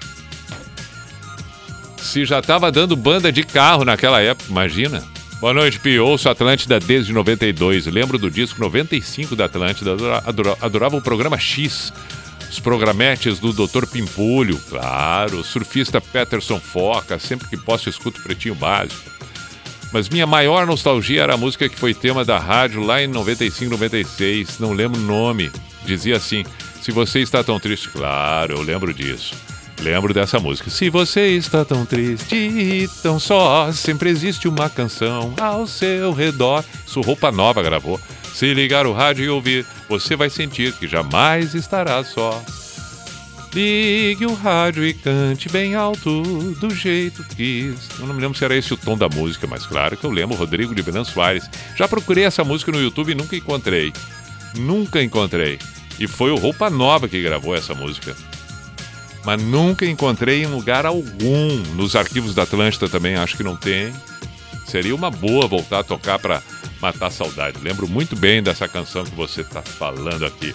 Speaker 1: Se já tava dando banda de carro naquela época, imagina. Boa noite, Pi. Ouço Atlântida desde 92. Lembro do disco 95 da Atlântida. Adora- adora- Adorava o programa X. Os programetes do Dr. Pimpolho, claro. O surfista Peterson Foca. Sempre que posso, escuto Pretinho Básico. Mas minha maior nostalgia era a música que foi tema da rádio lá em 95, 96. Não lembro o nome. Dizia assim: Se você está tão triste. Claro, eu lembro disso. Lembro dessa música. Se você está tão triste e tão só, sempre existe uma canção ao seu redor. Isso Roupa Nova gravou. Se ligar o rádio e ouvir, você vai sentir que jamais estará só. Ligue o rádio e cante bem alto, do jeito que. Eu não me lembro se era esse o tom da música, mas claro que eu lembro, Rodrigo de Benan Soares. Já procurei essa música no YouTube e nunca encontrei. Nunca encontrei. E foi o Roupa Nova que gravou essa música. Mas nunca encontrei em lugar algum. Nos arquivos da Atlântida também acho que não tem. Seria uma boa voltar a tocar para matar a saudade. Lembro muito bem dessa canção que você está falando aqui.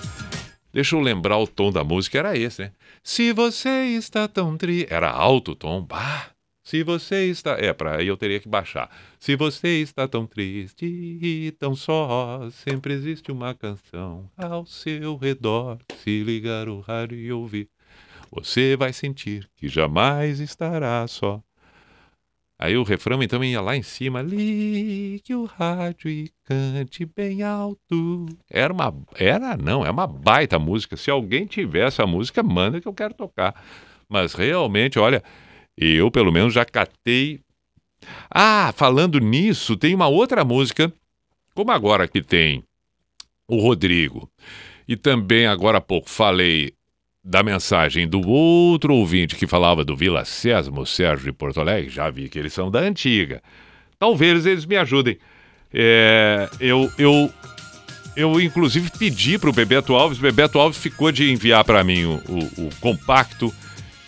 Speaker 1: Deixa eu lembrar o tom da música, era esse, né? Se você está tão tri... Era alto o tom. Bah! Se você está... É, para aí eu teria que baixar. Se você está tão triste e tão só, sempre existe uma canção ao seu redor. Se ligar o rádio e ouvir, você vai sentir que jamais estará só. Aí o refrão então ia lá em cima, ligue o rádio e cante bem alto. Era uma, era não, é uma baita música. Se alguém tiver essa música, manda que eu quero tocar. Mas realmente, olha, eu pelo menos já catei. Ah, falando nisso, tem uma outra música, como agora que tem o Rodrigo. E também agora há pouco falei da mensagem do outro ouvinte que falava do Vila Sésamo, Sérgio de Porto Alegre, já vi que eles são da antiga. Talvez eles me ajudem. É, eu, eu, eu, inclusive, pedi para o Bebeto Alves, Bebeto Alves ficou de enviar para mim o, o- o compacto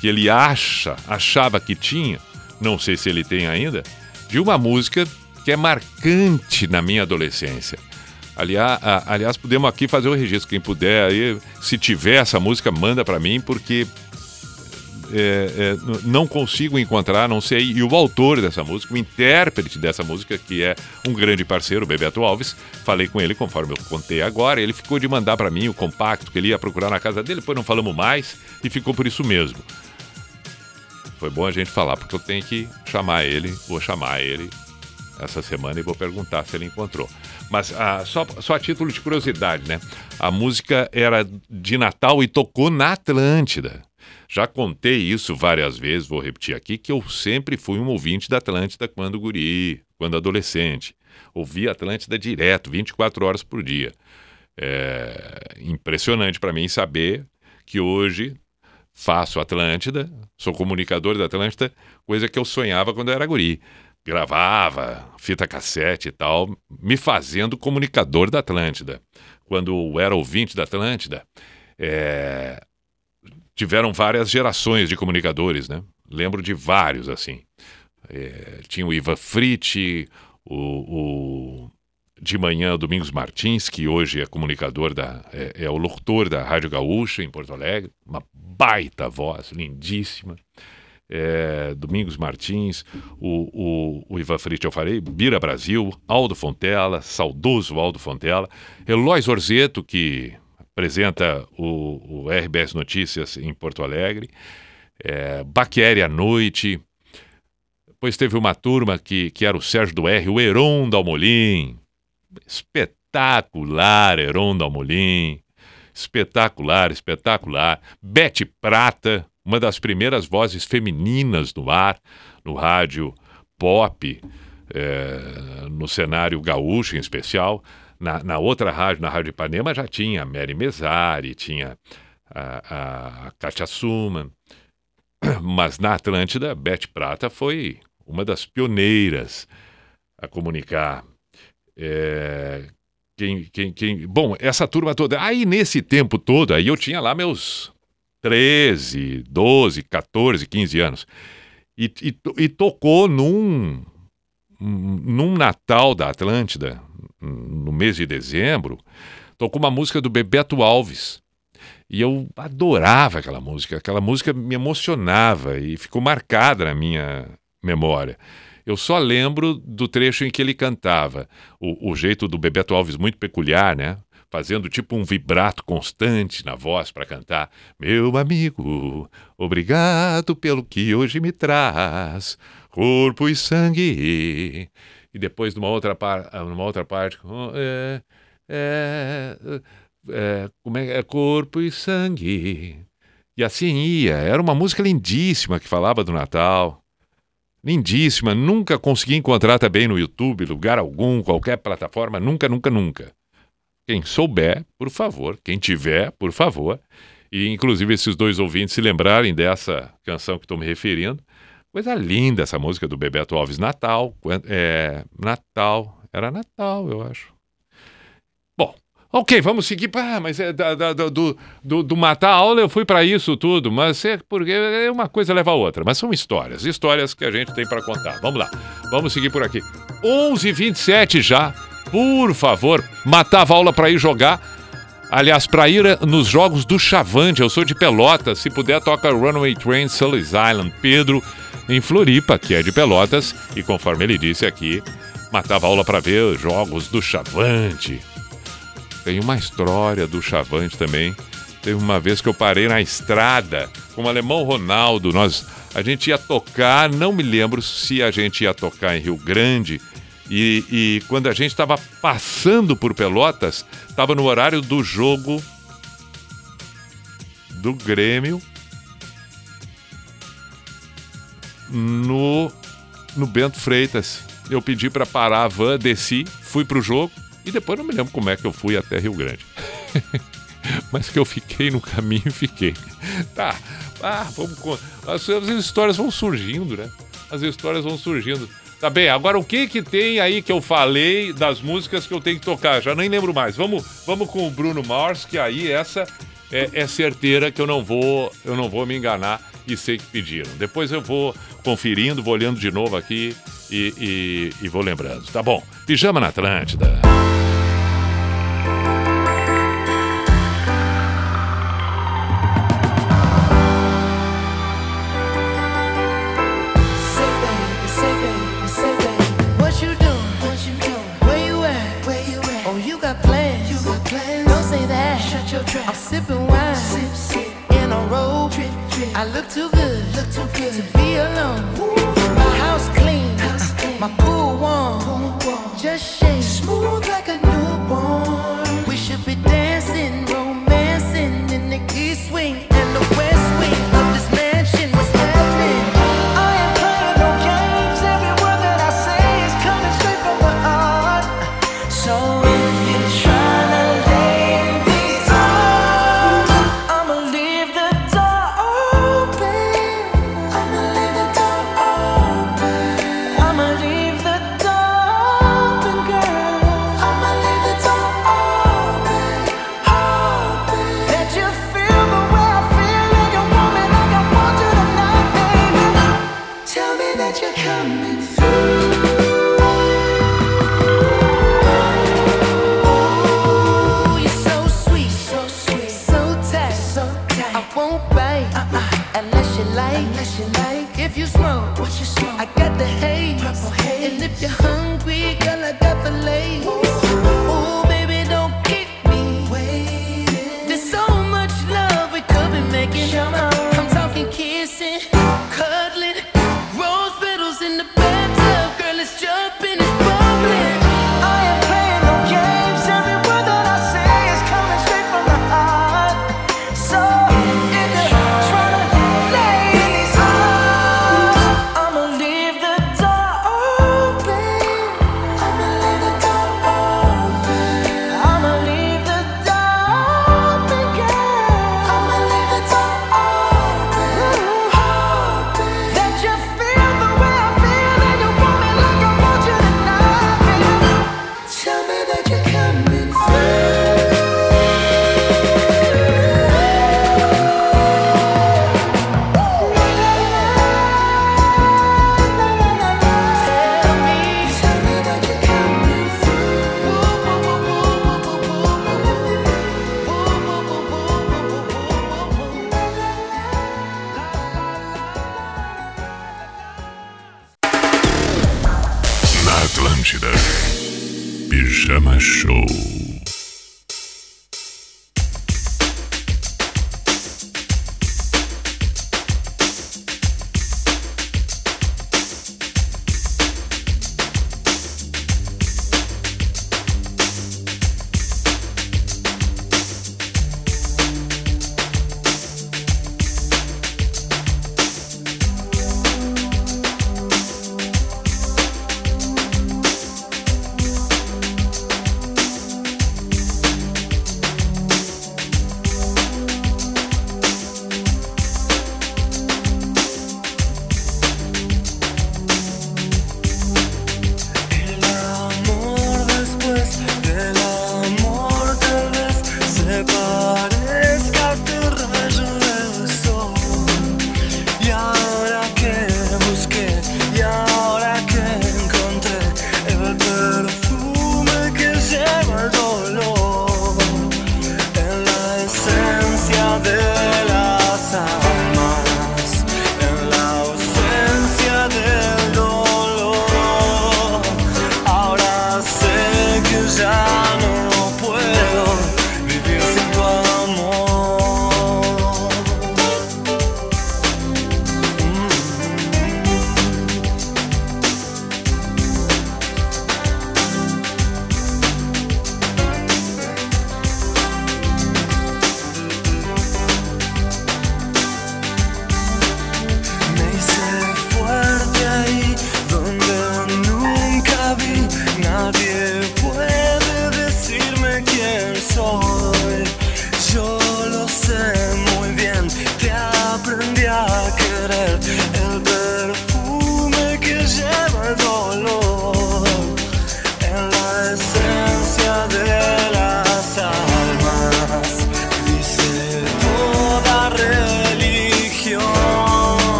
Speaker 1: que ele acha, achava que tinha, não sei se ele tem ainda, de uma música que é marcante na minha adolescência. Aliás, aliás, podemos aqui fazer o registro. Quem puder, aí, se tiver essa música, manda para mim, porque é, é, não consigo encontrar, não sei. E o autor dessa música, o intérprete dessa música, que é um grande parceiro, o Bebeto Alves, falei com ele, conforme eu contei agora. Ele ficou de mandar para mim o compacto que ele ia procurar na casa dele, depois não falamos mais e ficou por isso mesmo. Foi bom a gente falar, porque eu tenho que chamar ele, vou chamar ele essa semana e vou perguntar se ele encontrou. Mas ah, só, só a título de curiosidade, né? A música era de Natal e tocou na Atlântida. Já contei isso várias vezes, vou repetir aqui, que eu sempre fui um ouvinte da Atlântida quando guri, quando adolescente. Ouvia Atlântida direto, 24 horas por dia. É impressionante para mim saber que hoje faço Atlântida, sou comunicador da Atlântida, coisa que eu sonhava quando eu era guri. Gravava fita cassete e tal, me fazendo comunicador da Atlântida. Quando eu era ouvinte da Atlântida, é, tiveram várias gerações de comunicadores, né? Lembro de vários, assim. É, tinha o Ivan Fritti, o, o de manhã Domingos Martins, que hoje é comunicador da. É, é o locutor da Rádio Gaúcha em Porto Alegre, uma baita voz, lindíssima. É, Domingos Martins, o, o, o Ivan Fritti, eu falei, Bira Brasil, Aldo Fontela, saudoso Aldo Fontela, Eloy Orzeto, que apresenta o, o RBS Notícias em Porto Alegre, é, à noite, depois teve uma turma que, que era o Sérgio do R, o Heron Dalmolin, espetacular Heron Dalmolin, espetacular, espetacular. Bete Prata, uma das primeiras vozes femininas no ar, no rádio pop, eh, no cenário gaúcho em especial. Na, na outra rádio, na Rádio Ipanema, já tinha a Mary Mesari, tinha a, a, Katia Suman. Mas na Atlântida, Bete Prata foi uma das pioneiras a comunicar. É, quem, quem, quem, bom, essa turma toda. Aí nesse tempo todo, aí eu tinha lá meus 13, 12, 14, 15 anos. E, e, e tocou num um- num Natal da Atlântida, no mês de dezembro, tocou uma música do Bebeto Alves. E eu adorava aquela música. Aquela música me emocionava e ficou marcada na minha memória. Eu só lembro do trecho em que ele cantava. O, o jeito do Bebeto Alves muito peculiar, né? Fazendo tipo um vibrato constante na voz para cantar. Meu amigo, obrigado pelo que hoje me traz, corpo e sangue. E depois, numa outra, par, numa outra parte, oh, é, é, é, como é, é corpo e sangue. E assim ia. Era uma música lindíssima que falava do Natal. Lindíssima. Nunca consegui encontrar também no YouTube, lugar algum, qualquer plataforma. Nunca, nunca, nunca. Quem souber, por favor. Quem tiver, por favor. E inclusive esses dois ouvintes se lembrarem dessa canção que estou me referindo. Coisa linda essa música do Bebeto Alves. Natal. É, Natal. Era Natal, eu acho. Bom, ok, vamos seguir. Ah, mas é da- da- do, do, do matar a aula eu fui para isso tudo, mas é porque uma coisa leva a outra. Mas são histórias, histórias que a gente tem para contar. Vamos lá, vamos seguir por aqui. 11h27 já, por favor, matava aula para ir jogar. Aliás, para ir eh, nos jogos do Chavante, eu sou de Pelotas. Se puder, toca Runaway Train Sully's Island. Pedro, em Floripa, que é de Pelotas. E conforme ele disse aqui, matava aula para ver jogos do Chavante. Tem uma história do Chavante também. Teve uma vez que eu parei na estrada com o alemão Ronaldo. Nós, a gente ia tocar, não me lembro se a gente ia tocar em Rio Grande. E, e quando a gente estava passando por Pelotas, estava no horário do jogo do Grêmio no, no Bento Freitas. Eu pedi para parar a van, desci, fui pro jogo e depois não me lembro como é que eu fui até Rio Grande. Mas que eu fiquei no caminho, fiquei. Tá. Ah, vamos. As, as histórias vão surgindo, né? As histórias vão surgindo. Tá bem, agora o que que tem aí que eu falei das músicas que eu tenho que tocar? Já nem lembro mais. Vamos, vamos com o Bruno Mars, que aí essa é, é certeira que eu não vou, eu não vou me enganar e sei que pediram. Depois eu vou conferindo, vou olhando de novo aqui e, e- e vou lembrando. Tá bom. Pijama na Atlântida.
Speaker 19: Oh, you got plans? You got plans? Don't say that. Shut your trap. I'm sipping wine, sip, sip, in a robe. Trip, trip. I look too good, look too good to be alone. My house clean, house clean. my pool warm, just shake smooth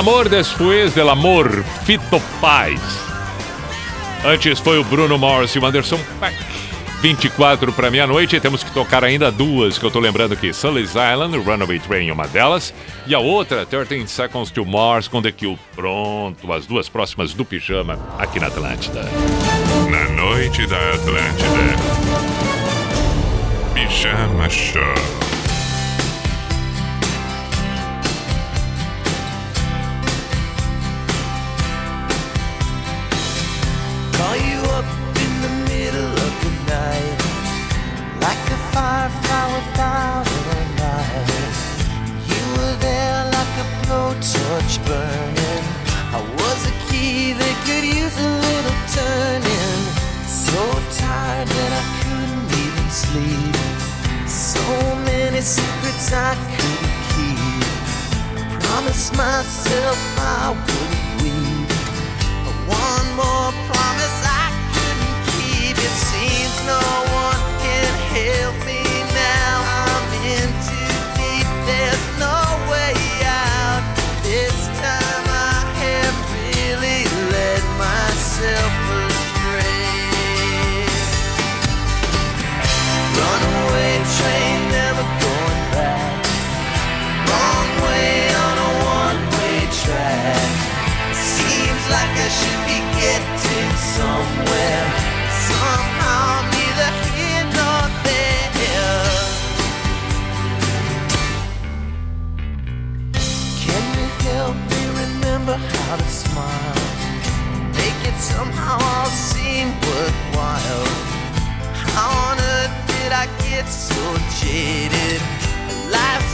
Speaker 1: amor, depois del amor,
Speaker 20: Fito Paz.
Speaker 1: Antes foi o Bruno Morse e o Anderson 24 para meia-noite e temos que tocar ainda duas que eu tô lembrando aqui. Sully's Island, Runaway Train, uma delas. E a outra, 13 Seconds to Mars com The Kill. Pronto, as duas próximas do Pijama aqui na Atlântida.
Speaker 21: Na noite da Atlântida. Pijama Show.
Speaker 18: get so jaded. Life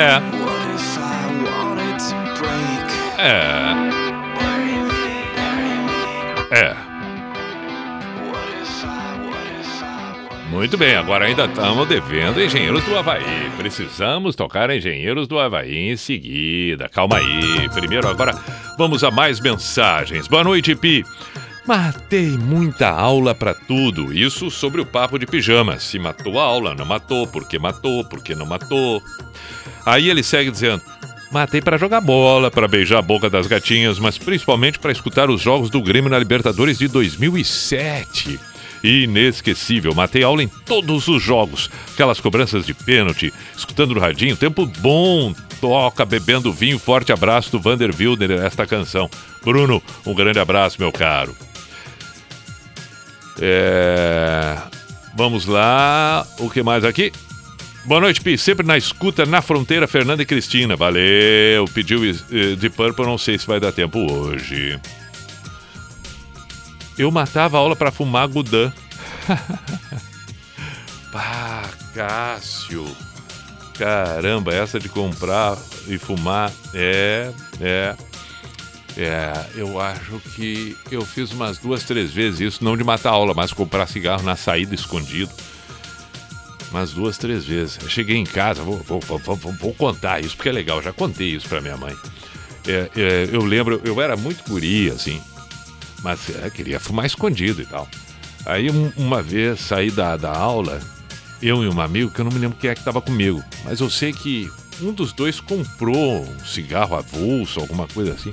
Speaker 1: É. É. É. Muito bem, agora ainda estamos devendo Engenheiros do Havaí. Precisamos tocar Engenheiros do Havaí em seguida. Calma aí. Primeiro, agora vamos a mais mensagens. Boa noite, Pi. Matei muita aula pra tudo. Isso sobre o papo de pijama. Se matou a aula, não matou, por que matou, por que não matou. Aí ele segue dizendo: Matei pra jogar bola, pra beijar a boca das gatinhas, mas principalmente pra escutar os jogos do Grêmio na Libertadores de 2007. Inesquecível, matei aula em todos os jogos. Aquelas cobranças de pênalti, escutando no radinho, tempo bom, toca, bebendo vinho. Forte abraço do Vander Wilder esta canção. Bruno, um grande abraço, meu caro. É... Vamos lá, o que mais aqui? Boa noite, Pi. Sempre na escuta, na fronteira, Fernanda e Cristina. Valeu. Pediu eh, de Purple, não sei se vai dar tempo hoje. Eu matava a aula pra fumar Gudan. Pá, Cássio. Caramba, essa de comprar e fumar é. É. É, eu acho que eu fiz umas duas, três vezes isso, não de matar aula, mas comprar cigarro na saída escondido. Umas duas, três vezes. Eu cheguei em casa, vou, vou, vou, vou, vou contar isso, porque é legal, já contei isso pra minha mãe. É, é, eu lembro, eu era muito guri, assim, mas é, queria fumar escondido e tal. Aí um- uma vez saí da, da aula, eu e um amigo, que eu não me lembro quem é que estava comigo, mas eu sei que um dos dois comprou um cigarro avulso, alguma coisa assim.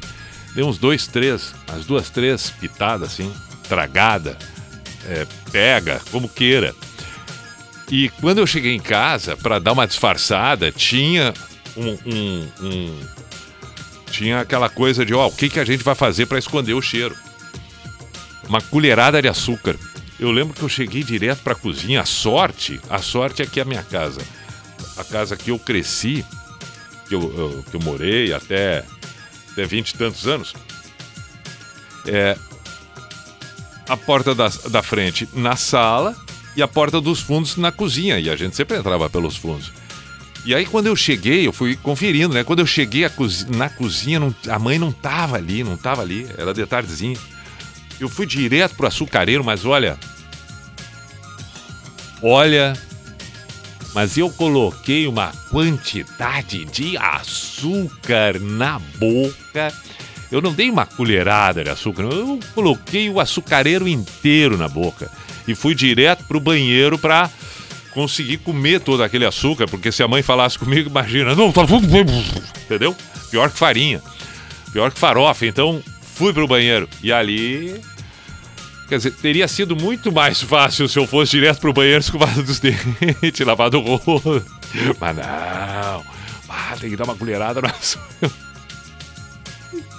Speaker 1: Deu uns dois, três, as duas, três pitadas assim, tragada, é, pega, como queira. E quando eu cheguei em casa, para dar uma disfarçada, tinha um. um- um- tinha aquela coisa de, ó, o que, que a gente vai fazer para esconder o cheiro? Uma colherada de açúcar. Eu lembro que eu cheguei direto para a cozinha. A sorte, a sorte é que a minha casa, a casa que eu cresci, que eu, eu- que eu morei até, até 20 e tantos anos, é a porta da, da frente na sala e a porta dos fundos na cozinha. E a gente sempre entrava pelos fundos. E aí, quando eu cheguei, eu fui conferindo, né? Quando eu cheguei na cozinha, não- a mãe não tava ali, não tava ali, era de tardezinha. Eu fui direto pro açucareiro, mas olha. Olha. Mas eu coloquei uma quantidade de açúcar na boca. Eu não dei uma colherada de açúcar, eu coloquei o açucareiro inteiro na boca. E fui direto pro banheiro pra conseguir comer todo aquele açúcar, porque se a mãe falasse comigo, imagina, não, tá entendeu? Pior que farinha, pior que farofa. Então, fui pro banheiro e ali Quer dizer, teria sido muito mais fácil se eu fosse direto pro banheiro escovado dos dentes, lavado o rosto. Mas não. Ah, tem que dar uma colherada no açúcar.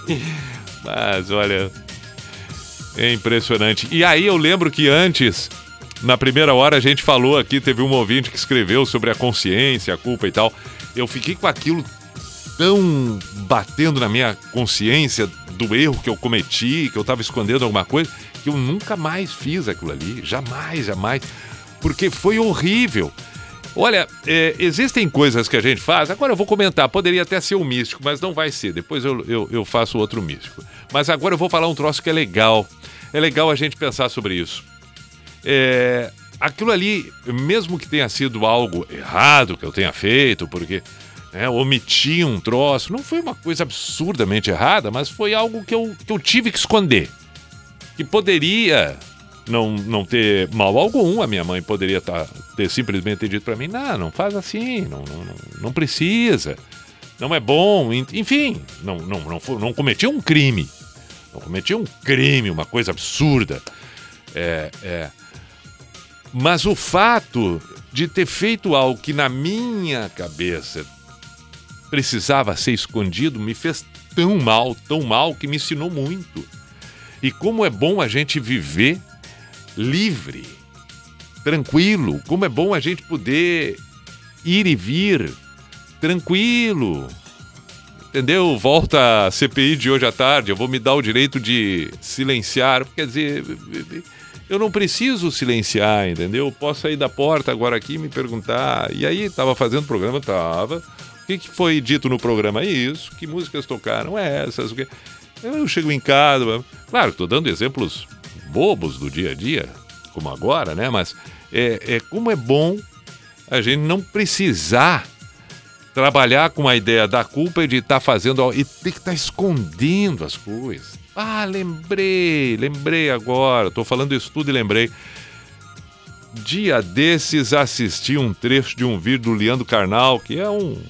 Speaker 1: Mas olha. É impressionante. E aí eu lembro que antes, na primeira hora, a gente falou aqui, teve um ouvinte que escreveu sobre a consciência, a culpa e tal. Eu fiquei com aquilo tão batendo na minha consciência do erro que eu cometi, que eu tava escondendo alguma coisa, que eu nunca mais fiz aquilo ali. Jamais, jamais. Porque foi horrível. Olha, é, existem coisas que a gente faz. Agora eu vou comentar, poderia até ser um místico, mas não vai ser. Depois eu, eu, eu faço outro místico. Mas agora eu vou falar um troço que é legal. É legal a gente pensar sobre isso. É, aquilo ali, mesmo que tenha sido algo errado que eu tenha feito, porque né, omiti um troço, não foi uma coisa absurdamente errada, mas foi algo que eu, que eu tive que esconder. Que poderia não, não ter mal algum, a minha mãe poderia tá, ter simplesmente dito para mim: não, não faz assim, não, não, não, precisa, não é bom, en- enfim, não, não, não, não cometi um crime. Não cometi um crime, uma coisa absurda. É, é. Mas o fato de ter feito algo que na minha cabeça precisava ser escondido me fez tão mal, tão mal, que me ensinou muito. E como é bom a gente viver livre, tranquilo, como é bom a gente poder ir e vir tranquilo. Entendeu? Volta a CPI de hoje à tarde, eu vou me dar o direito de silenciar. Quer dizer, eu não preciso silenciar, entendeu? Posso sair da porta agora aqui e me perguntar. E aí, tava fazendo programa? Tava. que, que foi dito no programa? Isso, que músicas tocaram? Essas. o quê? Eu chego em casa, claro, estou dando exemplos bobos do dia a dia, como agora, né? Mas é, é como é bom a gente não precisar trabalhar com a ideia da culpa e de estar fazendo e ter que estar escondendo as coisas. Ah, lembrei, lembrei agora. Estou falando isso tudo e lembrei. Dia desses assisti um trecho de um vídeo do Leandro Carnal, que é um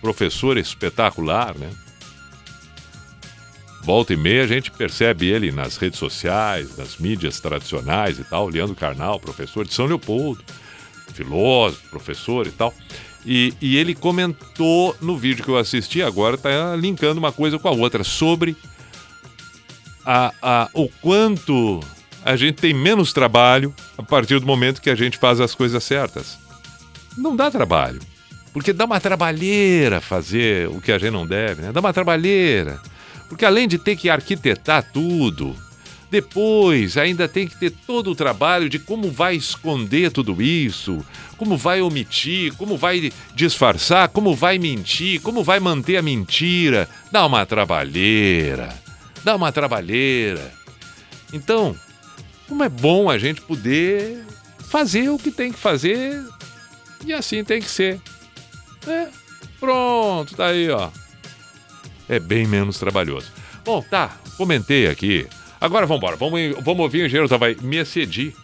Speaker 1: professor espetacular, né? Volta e meia a gente percebe ele nas redes sociais, nas mídias tradicionais e tal. Leandro Carnal, professor de São Leopoldo, filósofo, professor e tal. E, e ele comentou no vídeo que eu assisti agora, tá linkando uma coisa com a outra, sobre a, a, o quanto a gente tem menos trabalho a partir do momento que a gente faz as coisas certas. Não dá trabalho. Porque dá uma trabalheira fazer o que a gente não deve, né? Dá uma trabalheira. Porque além de ter que arquitetar tudo, depois ainda tem que ter todo o trabalho de como vai esconder tudo isso, como vai omitir, como vai disfarçar, como vai mentir, como vai manter a mentira. Dá uma trabalheira. Dá uma trabalheira. Então, como é bom a gente poder fazer o que tem que fazer e assim tem que ser. É, pronto, tá aí, ó. É bem menos trabalhoso. Bom, tá, comentei aqui. Agora vamos embora, vamos, vamos ouvir o engenheiro Tavaí. Me excedi.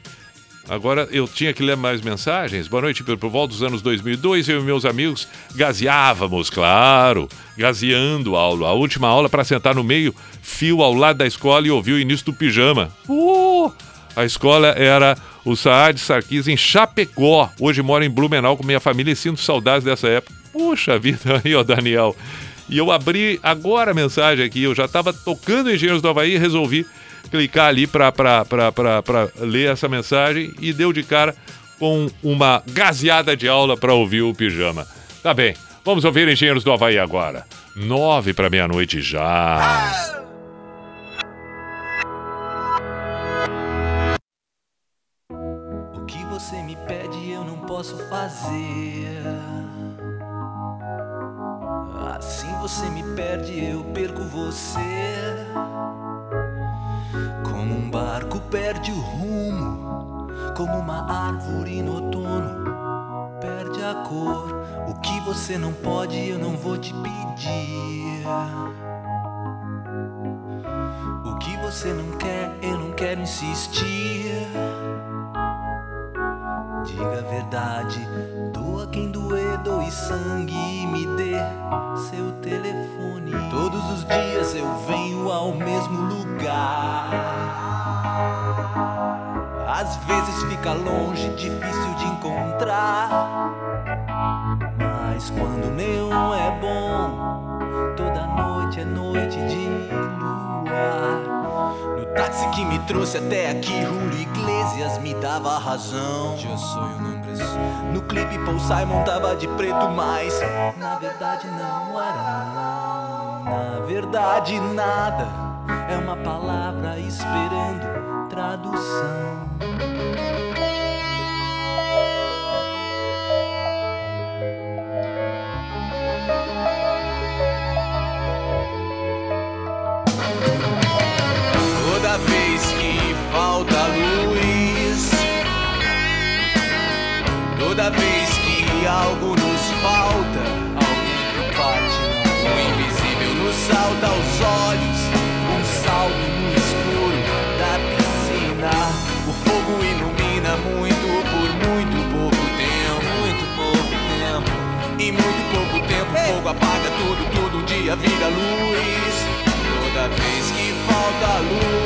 Speaker 1: Agora eu tinha que ler mais mensagens. Boa noite, por volta dos anos 2002, eu e meus amigos gazeávamos, claro, gazeando a aula. A última aula para sentar no meio, fio ao lado da escola e ouvir o início do pijama. Uh! A escola era o Saad Sarkis em Chapecó. Hoje moro em Blumenau com minha família e sinto saudades dessa época. Puxa vida, aí, ó, Daniel. E eu abri agora a mensagem aqui, eu já estava tocando Engenheiros do Havaí e resolvi clicar ali para ler essa mensagem e deu de cara com uma gazeada de aula para ouvir o pijama. Tá bem, vamos ouvir Engenheiros do Havaí agora. Nove para meia-noite já.
Speaker 22: O você me perde, eu perco você. Como um barco perde o rumo, como uma árvore no outono perde a cor. O que você não pode, eu não vou te pedir. O que você não quer, eu não quero insistir. Diga a verdade, doa quem doer, doe sangue e me dê seu telefone. Todos os dias eu venho ao mesmo lugar. Às vezes fica longe, difícil de encontrar. Mas quando neon é bom, toda noite é noite de luar. Táxi que me trouxe até aqui, Julio Iglesias me dava razão. Eu sou um homem No clipe Paul Simon tava de preto, mas na verdade não era não. Na verdade nada é uma palavra esperando tradução. Toda vez que algo nos falta, alguém que parte, o invisível nos salta aos olhos, um salto no escuro da piscina. O fogo ilumina muito por muito pouco tempo, muito pouco tempo, e muito pouco tempo. O fogo apaga tudo, tudo um dia vira luz. Toda vez que falta luz,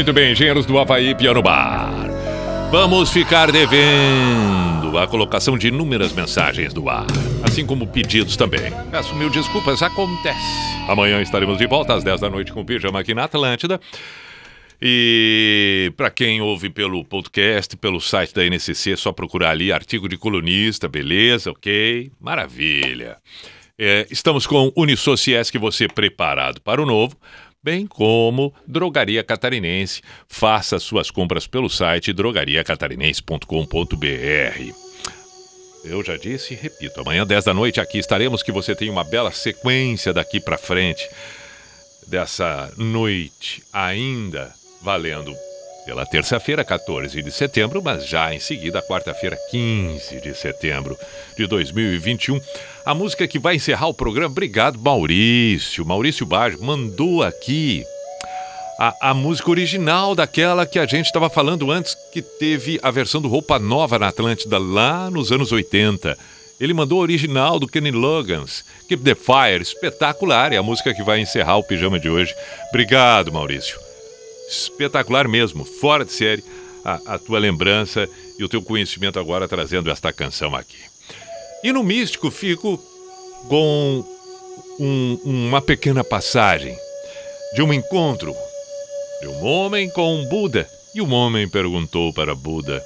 Speaker 1: Muito bem, engenheiros do Havaí Piano Bar. Vamos ficar devendo a colocação de inúmeras mensagens do ar, assim como pedidos também. Peço mil desculpas, acontece. Amanhã estaremos de volta às 10 da noite com o Pijama aqui na Atlântida. E para quem ouve pelo podcast, pelo site da NCC, é só procurar ali artigo de colunista, beleza, ok? Maravilha. É, estamos com Unisociesc, você preparado para o novo, bem como Drogaria Catarinense. Faça suas compras pelo site drogariacatarinense.com.br. Eu já disse e repito, amanhã 10 da noite aqui estaremos que você tenha uma bela sequência daqui para frente dessa noite ainda valendo pela terça-feira, 14 de setembro, mas já em seguida, quarta-feira, 15 de setembro de 2021. A música que vai encerrar o programa, obrigado, Maurício. Maurício Baggio mandou aqui a, a música original daquela que a gente estava falando antes, que teve a versão do Roupa Nova na Atlântida lá nos anos 80. Ele mandou o original do Kenny Loggins, Keep the Fire, espetacular, é a música que vai encerrar o pijama de hoje. Obrigado, Maurício espetacular mesmo, fora de série, a, a, tua lembrança e o teu conhecimento agora trazendo esta canção aqui. E no místico fico com um, uma pequena passagem de um encontro de um homem com um Buda. E um homem perguntou para Buda: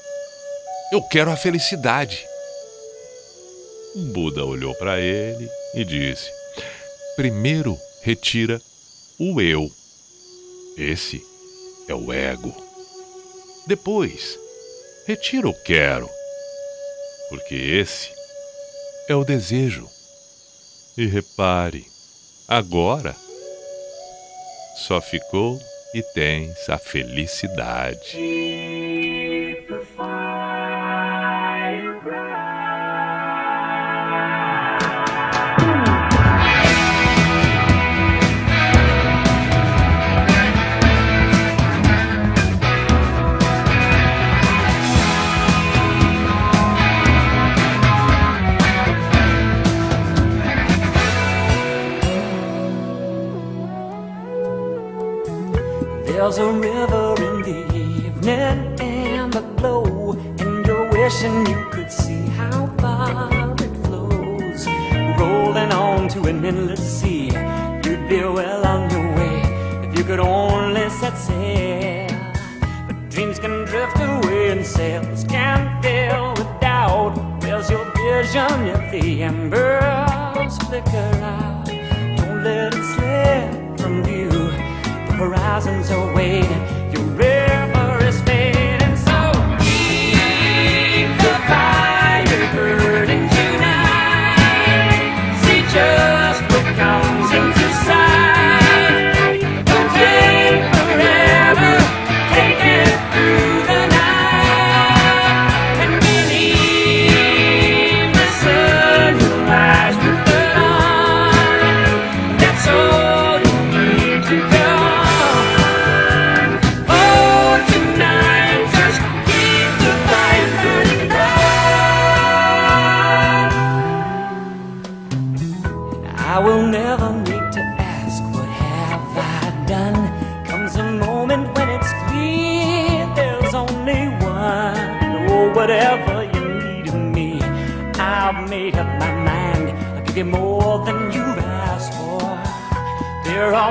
Speaker 1: Eu quero a felicidade. O Buda olhou para ele e disse: Primeiro retira o eu. Esse é o ego. Depois, retira o quero, porque esse é o desejo. E repare, agora só ficou e tens a felicidade.
Speaker 5: There's a river in the evening and the glow, and you're wishing you could see how far it flows. Rolling on to an endless sea, you'd be well on your way if you could only set sail. But dreams can drift away and sails can fail with doubt. Where's your vision if the embers flicker out? Don't let it slip from view horizons are waiting. You're river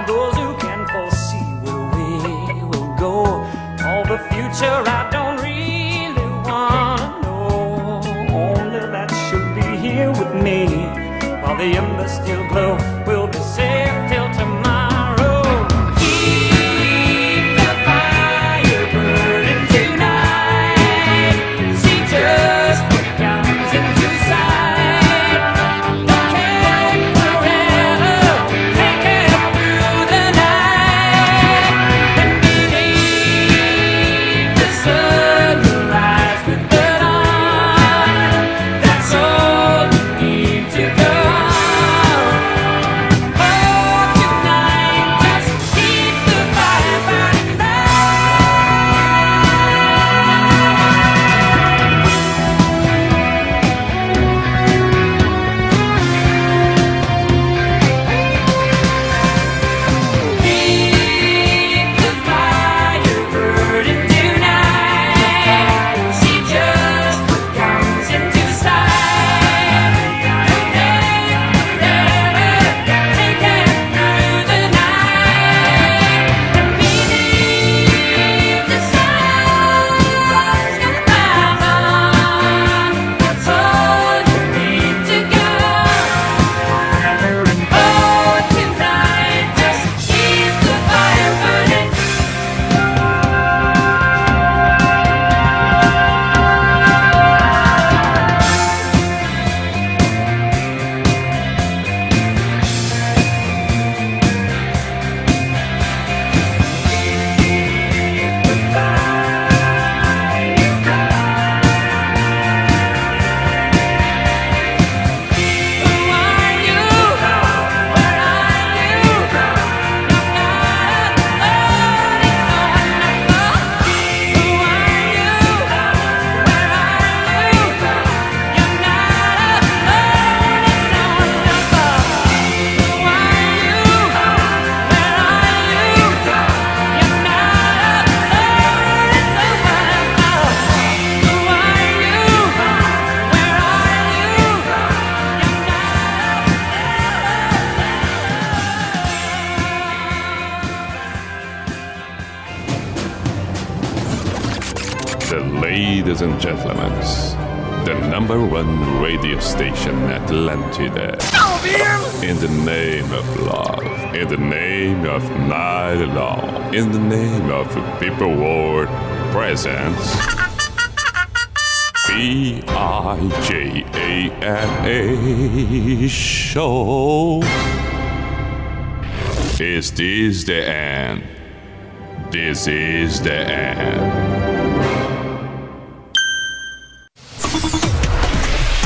Speaker 5: Those who can foresee where we will go. All the future I don't really wanna know. Only that should be here with me while the embers still glow.
Speaker 23: Is the end? This is the end.